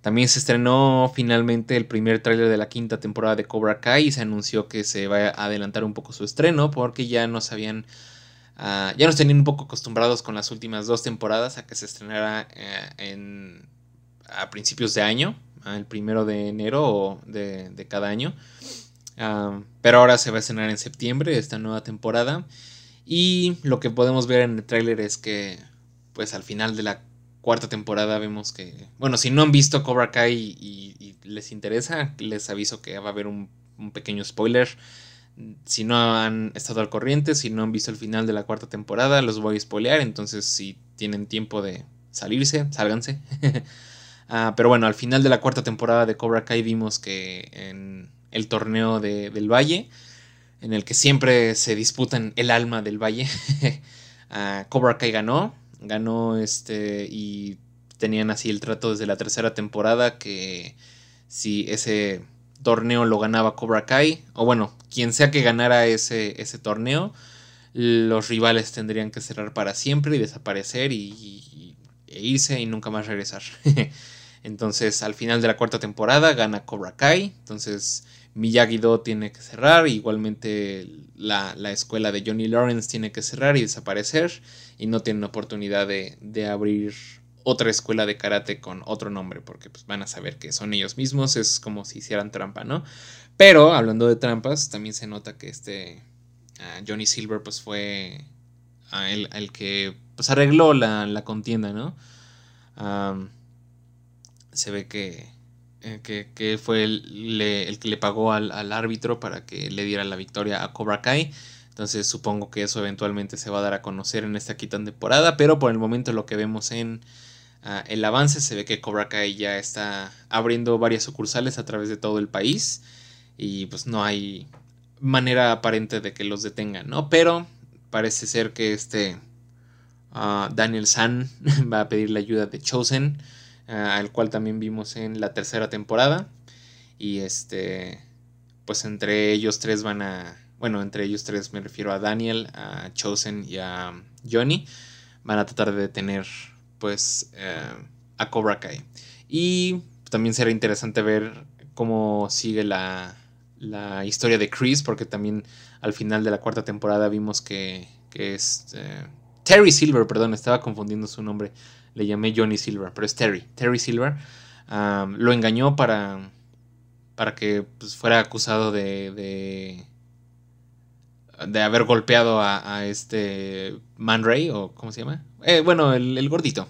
También se estrenó finalmente el primer tráiler de la quinta temporada de Cobra Kai y se anunció que se va a adelantar un poco su estreno porque ya nos habían Ah, ya nos tenían un poco acostumbrados con las últimas dos temporadas a que se estrenara eh, en, a principios de año, el primero de enero de, de cada año. Ah, pero ahora se va a estrenar en septiembre esta nueva temporada. Y lo que podemos ver en el tráiler es que, pues al final de la cuarta temporada vemos que, bueno, si no han visto Cobra Kai y, les interesa, les aviso que va a haber un, un pequeño spoiler si no han estado al corriente, si no han visto el final de la cuarta temporada, los voy a spoilear. Entonces, si tienen tiempo de salirse, sálganse. <laughs> Ah, pero bueno, al final de la cuarta temporada de Cobra Kai vimos que en el torneo del Valle, en el que siempre se disputan el alma del Valle, <laughs> ah, Cobra Kai ganó. Ganó este y tenían así el trato desde la tercera temporada que si ese torneo lo ganaba Cobra Kai, o bueno, quien sea que ganara ese, ese torneo, los rivales tendrían que cerrar para siempre y desaparecer y, e irse y nunca más regresar. <laughs> entonces, al final de la cuarta temporada gana Cobra Kai, entonces Miyagi-Do tiene que cerrar, igualmente la, escuela de Johnny Lawrence tiene que cerrar y desaparecer y no tienen oportunidad de, de abrir otra escuela de karate con otro nombre, porque pues, van a saber que son ellos mismos, es como si hicieran trampa, ¿no? Pero hablando de trampas, también se nota que este ah, Johnny Silver pues fue ah, el, que pues arregló la, contienda, ¿no? se ve que, eh, que, fue el, el, que le pagó al, al, árbitro para que le diera la victoria a Cobra Kai. Entonces supongo que eso eventualmente se va a dar a conocer en esta quinta temporada, pero por el momento lo que vemos en Ah, el avance. Se ve que Cobra Kai ya está abriendo varias sucursales a través de todo el país. Y pues no hay manera aparente de que los detengan, ¿no? Pero parece ser que este ah, Daniel San <laughs> va a pedir la ayuda de Chosen, ah, al cual también vimos en la tercera temporada. Y este, pues entre ellos tres van a, bueno, entre ellos tres me refiero a Daniel, a Chosen y a Johnny, van a tratar de detener pues eh, a Cobra Kai. Y también será interesante ver cómo sigue la, la, historia de Chris, porque también al final de la cuarta temporada vimos que, que es eh, Terry Silver, perdón, estaba confundiendo su nombre, le llamé Johnny Silver, pero es Terry, Terry Silver, lo engañó para, para que pues, fuera acusado de de haber golpeado a, este Man Ray, o ¿cómo se llama? Eh, bueno, el, gordito.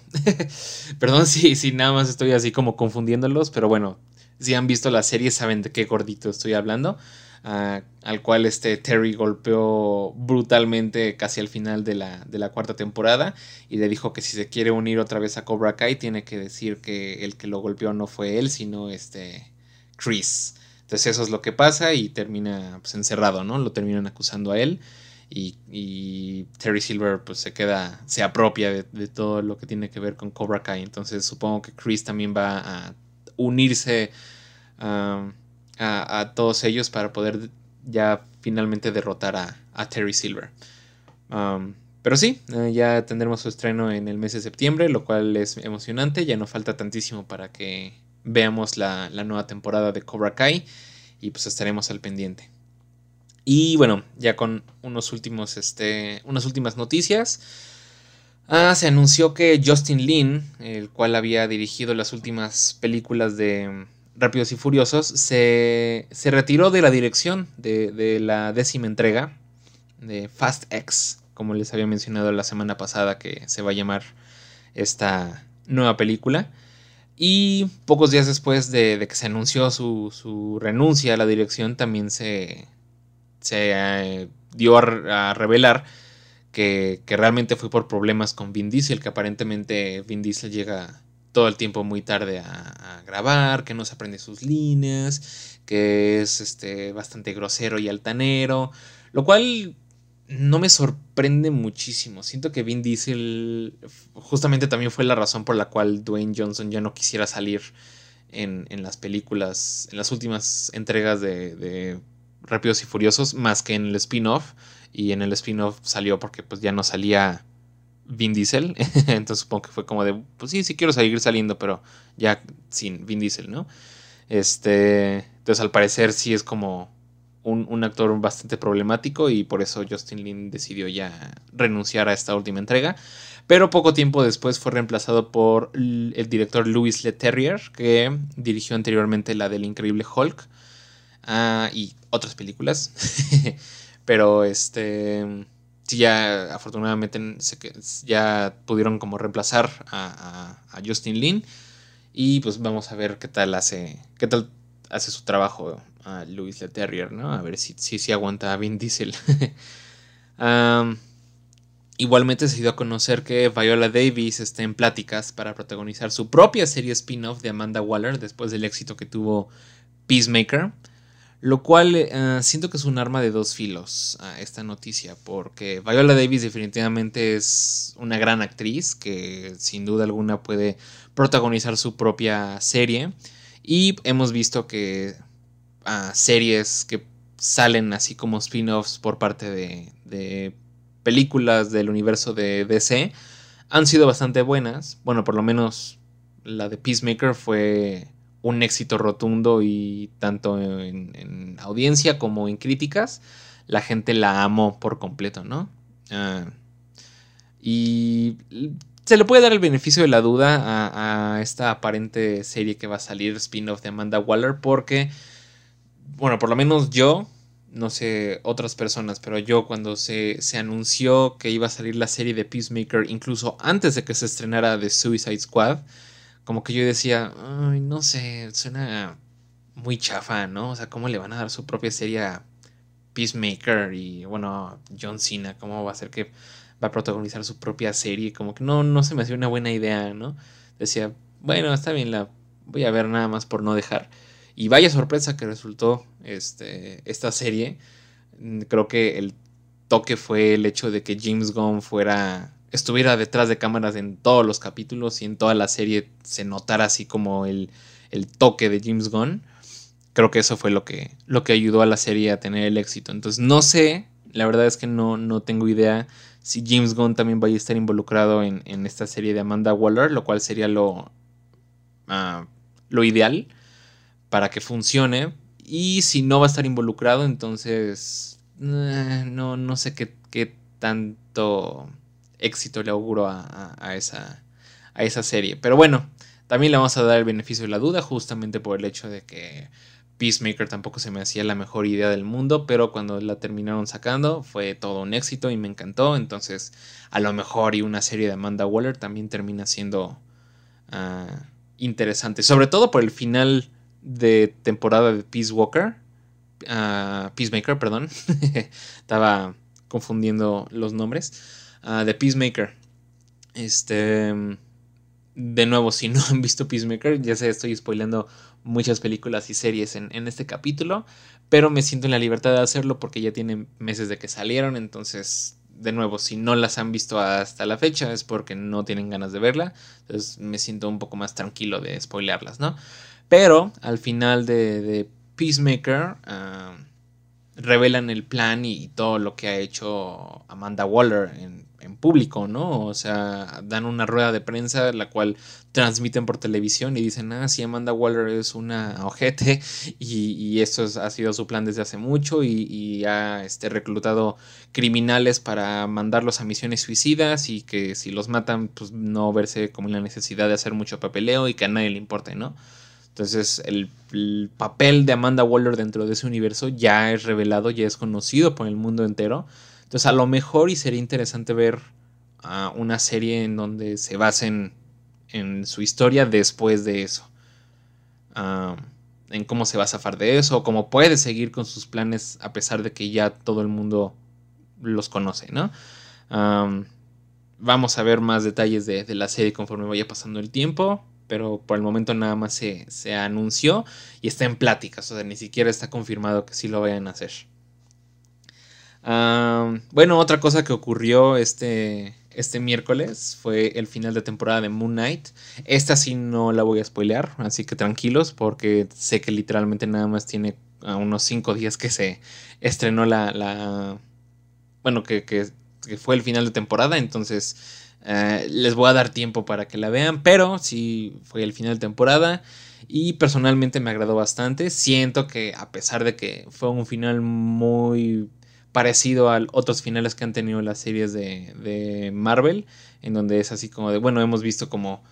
<laughs> Perdón si, si nada más estoy así como confundiéndolos, pero bueno, si han visto la serie saben de qué gordito estoy hablando. Ah, al cual este Terry golpeó brutalmente casi al final de la, de la, cuarta temporada y le dijo que si se quiere unir otra vez a Cobra Kai tiene que decir que el que lo golpeó no fue él, sino este Chris. Entonces eso es lo que pasa y termina pues, encerrado, ¿no? Lo terminan acusando a él y, Terry Silver pues se queda, se apropia de, todo lo que tiene que ver con Cobra Kai. Entonces supongo que Chris también va a unirse um, a, todos ellos para poder ya finalmente derrotar a, Terry Silver. Um, pero sí, eh, ya tendremos su estreno en el mes de septiembre, lo cual es emocionante. Ya no falta tantísimo para que veamos la, nueva temporada de Cobra Kai y pues estaremos al pendiente. Y bueno, ya con unos últimos, este, unas últimas noticias. Ah, se anunció que Justin Lin, el cual había dirigido las últimas películas de Rápidos y Furiosos, se, se retiró de la dirección de, de, la décima entrega de Fast X, como les había mencionado la semana pasada que se va a llamar esta nueva película. Y pocos días después de, que se anunció su, su, renuncia a la dirección, también se, se eh, dio a, revelar que, realmente fue por problemas con Vin Diesel, que aparentemente Vin Diesel llega todo el tiempo muy tarde a, grabar, que no se aprende sus líneas, que es este, bastante grosero y altanero, lo cual no me sorprende muchísimo. Siento que Vin Diesel justamente también fue la razón por la cual Dwayne Johnson ya no quisiera salir en, las películas, en las últimas entregas de Rápidos y Furiosos, más que en el spin-off y en el spin-off salió porque pues ya no salía Vin Diesel, <laughs> entonces supongo que fue como de, pues sí, sí quiero seguir saliendo, pero ya sin Vin Diesel, ¿no? Este, entonces al parecer sí es como un, actor bastante problemático y por eso Justin Lin decidió ya renunciar a esta última entrega. Pero poco tiempo después fue reemplazado por el director Louis Leterrier, que dirigió anteriormente la del Increíble Hulk ah, y otras películas. <laughs> Pero este. Sí, ya afortunadamente ya pudieron como reemplazar a, Justin Lin. Y pues vamos a ver qué tal hace. qué tal hace su trabajo a Louis Leterrier, ¿no? A ver si si, aguanta a Vin Diesel. <laughs> igualmente se dio a conocer que Viola Davis está en pláticas para protagonizar su propia serie spin-off de Amanda Waller después del éxito que tuvo Peacemaker. Lo cual eh, siento que es un arma de dos filos a esta noticia, porque Viola Davis definitivamente es una gran actriz que sin duda alguna puede protagonizar su propia serie. Y hemos visto que ah, series que salen así como spin-offs por parte de, de películas del universo de DC han sido bastante buenas. Bueno, por lo menos la de Peacemaker fue un éxito rotundo y tanto en, audiencia como en críticas, la gente la amó por completo, ¿no? Ah, y se le puede dar el beneficio de la duda a, esta aparente serie que va a salir, spin-off de Amanda Waller, porque, bueno, por lo menos yo, no sé otras personas, pero yo cuando se, se anunció que iba a salir la serie de Peacemaker, incluso antes de que se estrenara The Suicide Squad, como que yo decía, ay, no sé, suena muy chafa, ¿no? O sea, ¿cómo le van a dar su propia serie a Peacemaker y, bueno, John Cena? ¿Cómo va a ser que va a protagonizar su propia serie? Como que no, no se me hacía una buena idea, ¿no? Decía, bueno, está bien, la voy a ver nada más por no dejar. Y vaya sorpresa que resultó este, esta serie. Creo que el toque fue el hecho de que James Gunn fuera estuviera detrás de cámaras en todos los capítulos y en toda la serie se notara así como el, toque de James Gunn. Creo que eso fue lo que, lo que ayudó a la serie a tener el éxito. Entonces no sé, la verdad es que no, no tengo idea si James Gunn también vaya a estar involucrado en, esta serie de Amanda Waller, lo cual sería lo, ah, lo ideal para que funcione. Y si no va a estar involucrado, entonces eh, no, no sé qué, qué tanto éxito le auguro a, esa, a esa serie. Pero bueno, también le vamos a dar el beneficio de la duda, justamente por el hecho de que Peacemaker tampoco se me hacía la mejor idea del mundo, pero cuando la terminaron sacando fue todo un éxito y me encantó. Entonces, a lo mejor y una serie de Amanda Waller también termina siendo ah, interesante, sobre todo por el final de temporada de Peace Walker. Uh, Peacemaker, perdón. <laughs> Estaba confundiendo los nombres. Ah, de Peacemaker. Este. De nuevo, si no <laughs> han visto Peacemaker, ya sé, estoy spoilando muchas películas y series en, este capítulo, pero me siento en la libertad de hacerlo porque ya tienen meses de que salieron, entonces, de nuevo, si no las han visto hasta la fecha es porque no tienen ganas de verla, entonces me siento un poco más tranquilo de spoilearlas, ¿no? Pero al final de, Peacemaker, ah, revelan el plan y, todo lo que ha hecho Amanda Waller en, público, ¿no? O sea, dan una rueda de prensa la cual transmiten por televisión y dicen, ah, sí, Amanda Waller es una ojete y, y eso ha sido su plan desde hace mucho y, ha este, reclutado criminales para mandarlos a misiones suicidas y que si los matan, pues no verse como la necesidad de hacer mucho papeleo y que a nadie le importe, ¿no? Entonces el, papel de Amanda Waller dentro de ese universo ya es revelado, ya es conocido por el mundo entero. Entonces a lo mejor y sería interesante ver una serie en donde se basen en su historia después de eso. En cómo se va a zafar de eso, cómo puede seguir con sus planes a pesar de que ya todo el mundo los conoce, ¿no? Vamos a ver más detalles de, la serie conforme vaya pasando el tiempo pero por el momento nada más se, anunció y está en pláticas, o sea, ni siquiera está confirmado que sí lo vayan a hacer. Bueno, otra cosa que ocurrió este, este miércoles fue el final de temporada de Moon Knight. Esta sí no la voy a spoilear, así que tranquilos porque sé que literalmente nada más tiene unos 5 días que se estrenó la... bueno, que, que, que fue el final de temporada, entonces eh, les voy a dar tiempo para que la vean, pero sí fue el final de temporada y personalmente me agradó bastante. Siento que a pesar de que fue un final muy parecido a otros finales que han tenido las series de, Marvel, en donde es así como de, bueno, hemos visto como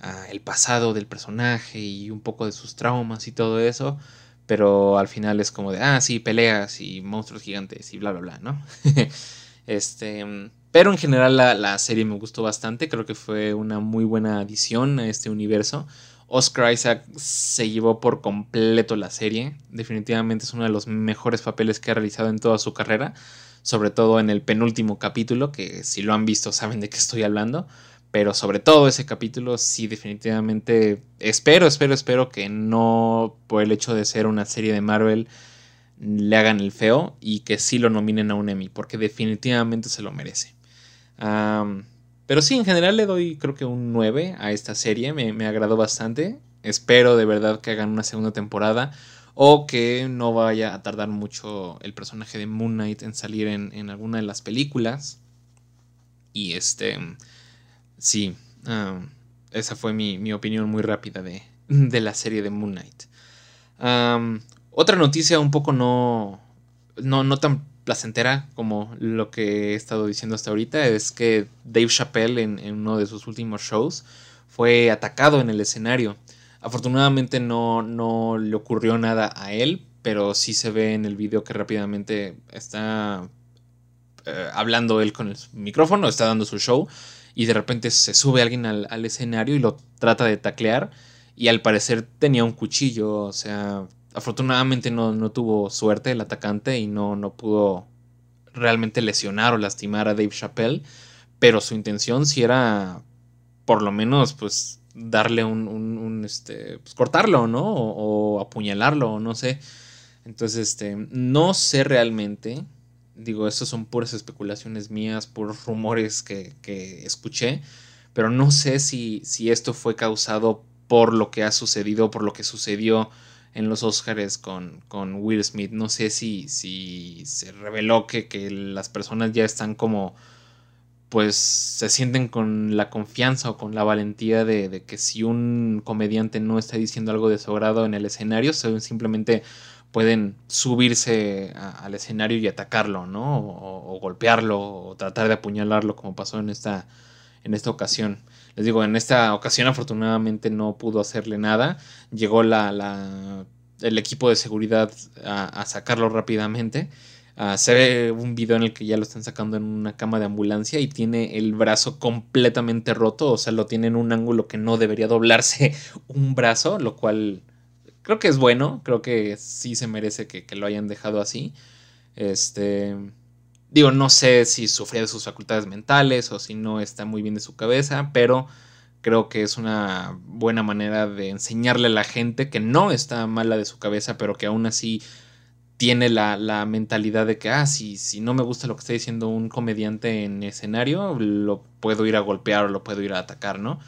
ah, el pasado del personaje y un poco de sus traumas y todo eso, pero al final es como de, ah, sí, peleas y monstruos gigantes y bla, bla, bla, ¿no? <laughs> este pero en general la, serie me gustó bastante, creo que fue una muy buena adición a este universo. Oscar Isaac se llevó por completo la serie, definitivamente es uno de los mejores papeles que ha realizado en toda su carrera, sobre todo en el penúltimo capítulo, que si lo han visto saben de qué estoy hablando, pero sobre todo ese capítulo sí definitivamente espero, espero, espero que no por el hecho de ser una serie de Marvel le hagan el feo y que sí lo nominen a un Emmy, porque definitivamente se lo merece pero sí, en general le doy creo que un 9 a esta serie, me, agradó bastante. Espero de verdad que hagan una segunda temporada o que no vaya a tardar mucho el personaje de Moon Knight en salir en, alguna de las películas. Y este, sí, esa fue mi, opinión muy rápida de, de, la serie de Moon Knight. otra noticia un poco no, no, no tan placentera como lo que he estado diciendo hasta ahorita es que Dave Chappelle en, uno de sus últimos shows fue atacado en el escenario. Afortunadamente no, no le ocurrió nada a él, pero sí se ve en el video que rápidamente está eh, hablando él con el micrófono, está dando su show y de repente se sube alguien al, al escenario y lo trata de taclear y al parecer tenía un cuchillo, o sea, Afortunadamente no, tuvo suerte el atacante y no, no pudo realmente lesionar o lastimar a Dave Chappelle, pero su intención sí era por lo menos pues darle un, este, pues cortarlo, ¿no? O, apuñalarlo, no sé. Entonces, este, no sé realmente, digo, eso son puras especulaciones mías, puros rumores que, que escuché, pero no sé si, si esto fue causado por lo que ha sucedido, por lo que sucedió en los Oscars con, con Will Smith. No sé si, si se reveló que, que, las personas ya están como, pues se sienten con la confianza o con la valentía de, que si un comediante no está diciendo algo de su grado en el escenario, simplemente pueden subirse al escenario y atacarlo, ¿no? O, golpearlo o tratar de apuñalarlo como pasó en esta, en esta ocasión. Les digo, en esta ocasión afortunadamente no pudo hacerle nada. Llegó la, el equipo de seguridad a, sacarlo rápidamente. Uh, se ve un video en el que ya lo están sacando en una cama de ambulancia y tiene el brazo completamente roto, o sea, lo tiene en un ángulo que no debería doblarse <laughs> un brazo, lo cual creo que es bueno, creo que sí se merece que lo hayan dejado así. Este, Digo, no sé si sufría de sus facultades mentales o si no está muy bien de su cabeza, pero creo que es una buena manera de enseñarle a la gente que no está mala de su cabeza, pero que aún así tiene la, mentalidad de que, ah, si, si no me gusta lo que está diciendo un comediante en escenario, lo puedo ir a golpear o lo puedo ir a atacar, ¿no?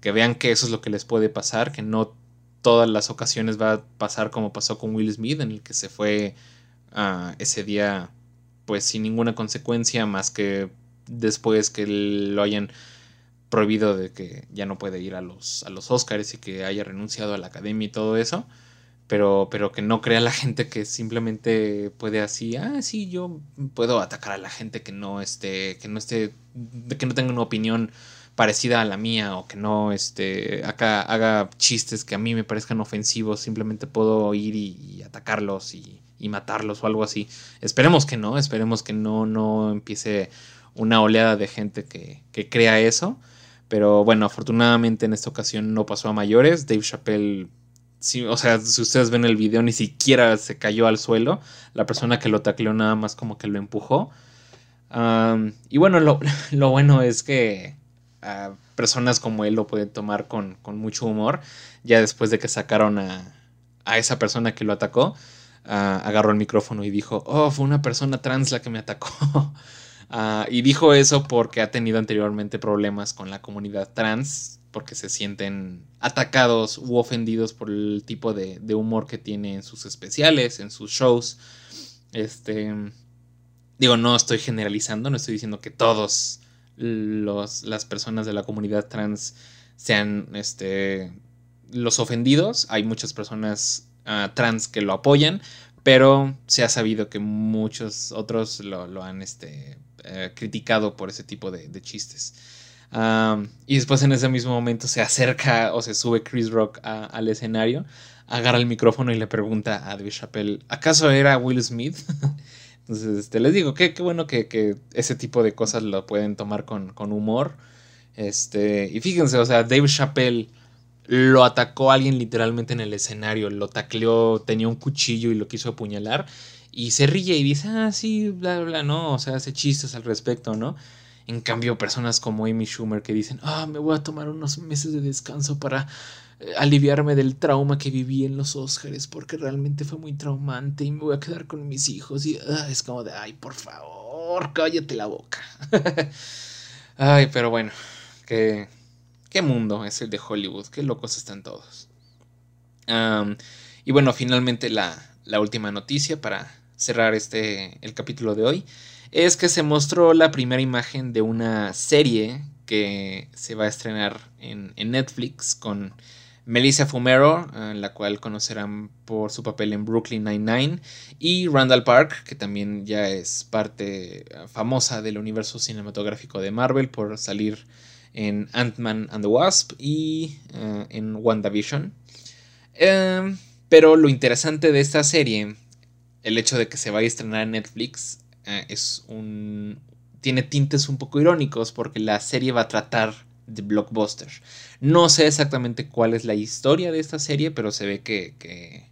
Que vean que eso es lo que les puede pasar, que no todas las ocasiones va a pasar como pasó con Will Smith, en el que se fue ah, ese día pues sin ninguna consecuencia más que después que lo hayan prohibido de que ya no puede ir a los, a los Oscars y que haya renunciado a la academia y todo eso. Pero, pero que no crea la <laughs> gente que simplemente puede así, ah, sí, yo puedo atacar a la gente que no esté, que no esté, que no tenga una opinión parecida a la mía o que no este, acá haga chistes que a mí me parezcan ofensivos, simplemente puedo ir y, atacarlos y, y, matarlos o algo así. Esperemos que no, esperemos que no, no empiece una oleada de gente que, que crea eso. Pero bueno, afortunadamente en esta ocasión no pasó a mayores. Dave Chappelle, sí, o sea, si ustedes ven el video, ni siquiera se cayó al suelo. La persona que lo tacleó nada más como que lo empujó. y bueno, <laughs> lo, bueno es que personas como él lo pueden tomar con, mucho humor. Ya después de que sacaron a, a esa persona que lo atacó, ah, agarró el micrófono y dijo, oh, fue una persona trans la que me atacó. <laughs> Ah, y dijo eso porque ha tenido anteriormente problemas con la comunidad trans, porque se sienten atacados u ofendidos por el tipo de, humor que tiene en sus especiales, en sus shows. Este. Digo, no estoy generalizando, no estoy diciendo que todos los, las personas de la comunidad trans sean este, los ofendidos. Hay muchas personas trans que lo apoyan, pero se ha sabido que muchos otros lo, lo han este, eh, criticado por ese tipo de, chistes. y después en ese mismo momento se acerca o se sube Chris Rock al escenario, agarra el micrófono y le pregunta a Dave Chappelle, ¿acaso era Will Smith? <laughs> Entonces, este, les digo, qué, qué bueno que, ese tipo de cosas lo pueden tomar con, humor. Este, y fíjense, o sea, Dave Chappelle lo atacó alguien literalmente en el escenario, lo tacleó, tenía un cuchillo y lo quiso apuñalar y se ríe y dice, ah, sí, bla, bla, no, o sea, hace chistes al respecto, ¿no? En cambio, personas como Amy Schumer que dicen, ah, me voy a tomar unos meses de descanso para eh, aliviarme del trauma que viví en los Oscars, porque realmente fue muy traumante y me voy a quedar con mis hijos. Y ah, es como de, ay, por favor, cállate la boca. <laughs> ay, pero bueno, qué, qué mundo es el de Hollywood, qué locos están todos. y bueno, finalmente la, última noticia para cerrar este el capítulo de hoy es que se mostró la primera imagen de una serie que se va a estrenar en, Netflix con Melissa Fumero, la cual conocerán por su papel en Brooklyn Nine-Nine, y Randall Park, que también ya es parte eh, famosa del universo cinematográfico de Marvel por salir en Ant-Man and the Wasp y eh, en WandaVision. Em, pero lo interesante de esta serie el hecho de que se vaya a estrenar en Netflix eh, es un. tiene tintes un poco irónicos porque la serie va a tratar de blockbuster. No sé exactamente cuál es la historia de esta serie, pero se ve que. que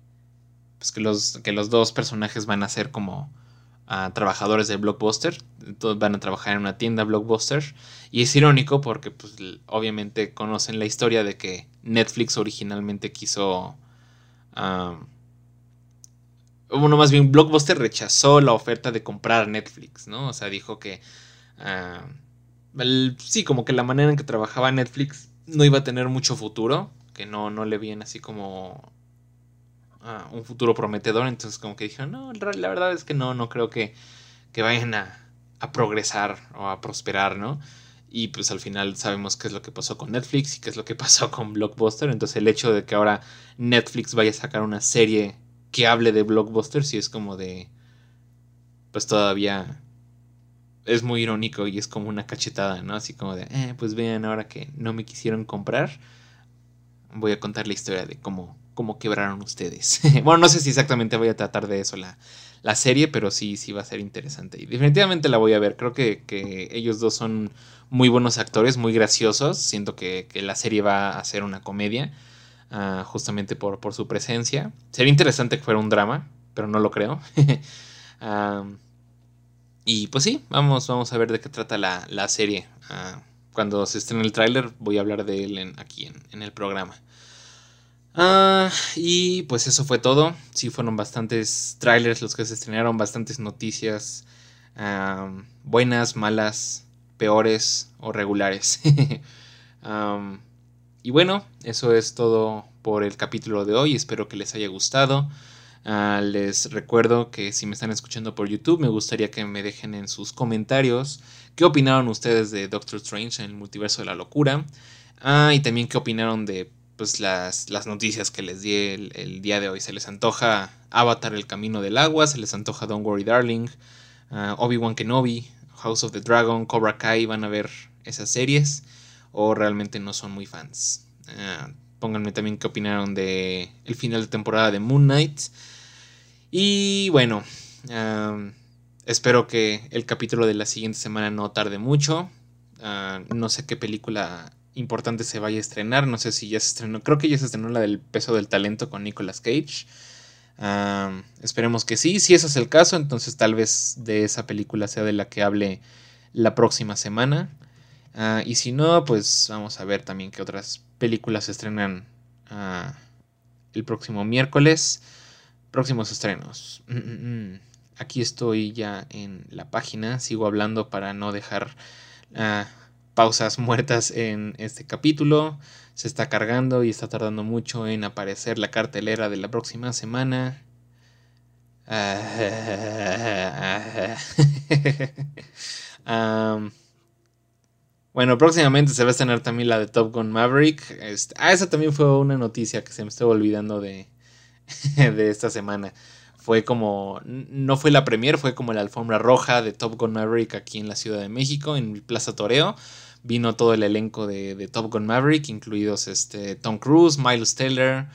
pues que los, que los dos personajes van a ser como ah, trabajadores de blockbuster. Todos van a trabajar en una tienda blockbuster. Y es irónico porque, pues, obviamente conocen la historia de que Netflix originalmente quiso. Ah, bueno, más bien Blockbuster rechazó la oferta de comprar Netflix, ¿no? O sea, dijo que... Sí, como que la manera en que trabajaba Netflix no iba a tener mucho futuro, que no, no le veían así como un futuro prometedor, entonces como que dijeron, no, la verdad es que no, no creo que, que vayan a, a progresar o a prosperar, ¿no? Y pues al final sabemos qué es lo que pasó con Netflix y qué es lo que <laughs> pasó con Blockbuster. Entonces el hecho de que ahora Netflix vaya a sacar una serie que hable de blockbusters y es como de... Pues todavía es muy irónico y es como una cachetada, ¿no? Así como de, eh, pues vean, ahora que no me quisieron comprar, voy a contar la historia de cómo, cómo quebraron ustedes. <laughs> bueno, no sé si exactamente voy a tratar de eso la, la, serie, pero sí, sí va a ser interesante. Y definitivamente la voy a ver. Creo que, que ellos dos son muy buenos actores, muy graciosos. Siento que, que la serie va a ser una comedia. Ah, justamente por, por, su presencia. Sería interesante que fuera un drama, pero no lo creo. <laughs> y pues sí, vamos, vamos a ver de qué trata la, la serie. Ah, cuando se estrene el tráiler voy a hablar de él en, aquí en, el programa. Ah, y pues eso fue todo. Sí, fueron bastantes trailers los que se estrenaron, bastantes noticias. buenas, malas, peores o regulares. <laughs> Y bueno, eso es todo por el capítulo de hoy. Espero que les haya gustado. Ah, les recuerdo que si me están escuchando por YouTube, me gustaría que me dejen en sus comentarios qué opinaron ustedes de Doctor Strange en el multiverso de la locura. Ah, y también qué opinaron de pues, las, las noticias que les di el, día de hoy. ¿Se les antoja Avatar El Camino del Agua? ¿Se les antoja Don't Worry Darling? Ah, Obi-Wan Kenobi, House of the Dragon, Cobra Kai, ¿van a ver esas series? ¿O realmente no son muy fans? pónganme también qué opinaron de el final de temporada de Moon Knight. Y bueno, espero que el capítulo de la siguiente semana no tarde mucho. Ah, no sé qué película importante se vaya a estrenar. No sé si ya se estrenó. Creo que ya se estrenó la del peso del talento con Nicolas Cage. Ah, esperemos que sí. Si ese es el caso, entonces tal vez de esa película sea de la que hable la próxima semana. Ah, y si no, pues vamos a ver también qué otras películas se estrenan el próximo miércoles. Próximos estrenos. Mm, mm, mm. Aquí estoy ya en la página. Sigo hablando para no dejar ah, pausas muertas en este capítulo. Se está cargando y está tardando mucho en aparecer la cartelera de la próxima semana. <laughs> bueno, próximamente se va a estrenar también la de Top Gun Maverick. Este, ah, esa también fue una noticia que se me estaba olvidando de, <laughs> de esta semana. Fue como, no fue la premier, fue como la alfombra roja de Top Gun Maverick aquí en la Ciudad de México, en Plaza Toreo. Vino todo el elenco de, Top Gun Maverick, incluidos este, Tom Cruise, Miles Taylor,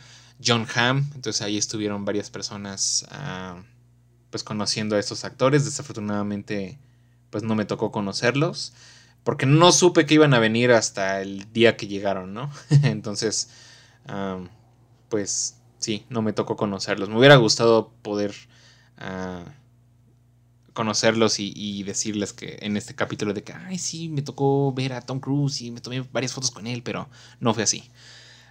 John Hamm. Entonces ahí estuvieron varias personas ah, pues conociendo a estos actores. Desafortunadamente pues no me tocó conocerlos. Porque no supe que iban a venir hasta el día que llegaron, ¿no? <laughs> Entonces, ah, pues sí, no me tocó conocerlos. Me hubiera gustado poder ah, conocerlos y, decirles que en este capítulo de que, ay, sí, me tocó ver a Tom Cruise y me tomé varias fotos con él, pero no fue así.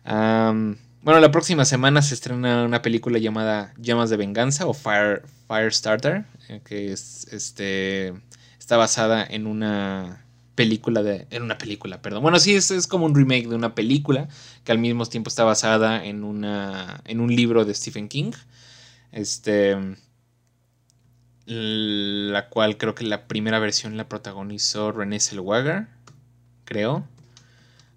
bueno, la próxima semana se estrena una película llamada Llamas de Venganza o Fire, Firestarter, eh, que es, este, está basada en una película de. En una película, perdón. Bueno, sí, es, es, como un remake de una película que al mismo tiempo está basada en una. en un libro de Stephen King. Este. La cual creo que la primera versión la protagonizó René Zellweger. Creo.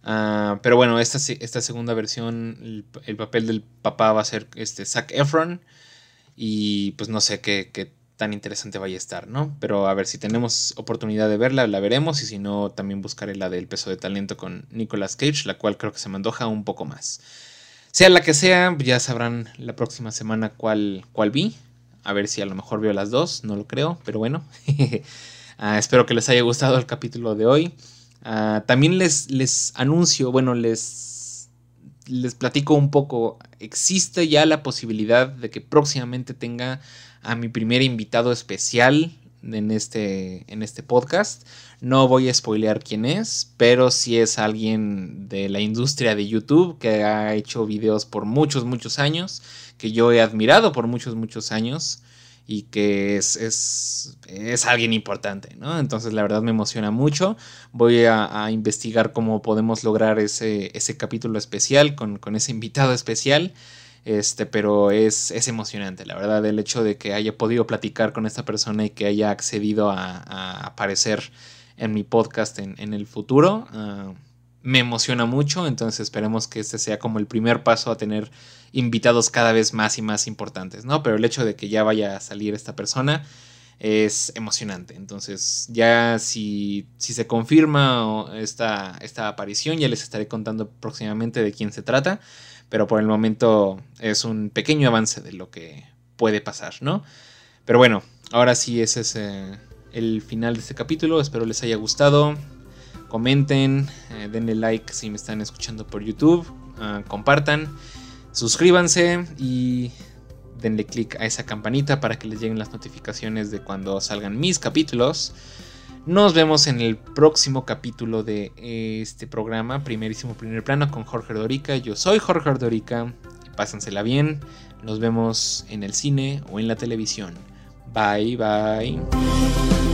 Ah, pero bueno, esta, esta segunda versión, el, papel del papá va a ser este Zac Efron. Y pues no sé qué, qué tan interesante vaya a estar, ¿no? Pero a ver, si tenemos oportunidad de verla, la veremos y si no, también buscaré la del peso de talento con Nicolas Cage, la cual creo que se me antoja un poco más. Sea la que sea, ya sabrán la próxima semana cuál, cuál vi. A ver si a lo mejor veo las dos, no lo creo, pero bueno. <laughs> Ah, espero que les haya gustado el capítulo de hoy. Ah, también les, les anuncio, bueno, les, les platico un poco. Existe ya la posibilidad de que próximamente tenga a mi primer invitado especial en este, en este podcast. No voy a spoilear quién es, pero sí es alguien de la industria de YouTube que ha hecho videos por muchos, muchos años, que yo he admirado por muchos, muchos años y que es, es, alguien importante, ¿no? Entonces la verdad me emociona mucho. Voy a, investigar cómo podemos lograr ese, ese capítulo especial con, con ese invitado especial. Este, pero es, es, emocionante, la verdad, el hecho de que haya podido platicar con esta persona y que haya accedido a, aparecer en mi podcast en, el futuro, ah, me emociona mucho, entonces esperemos que este sea como el primer paso a tener invitados cada vez más y más importantes, ¿no? Pero el hecho de que ya vaya a salir esta persona es emocionante. Entonces, ya si, si se confirma esta, esta aparición, ya les estaré contando próximamente de quién se trata pero por el momento es un pequeño avance de lo que puede pasar, ¿no? Pero bueno, ahora sí ese es eh, el final de este capítulo, espero les haya gustado, comenten, eh, denle like si me están escuchando por YouTube, ah, compartan, suscríbanse y denle click a esa campanita para que les lleguen las notificaciones de cuando salgan mis capítulos. Nos vemos en el próximo capítulo de este programa, primerísimo primer plano con Jorge Dorica. Yo soy Jorge Dorica, pásensela bien. Nos vemos en el cine o en la televisión. Bye bye.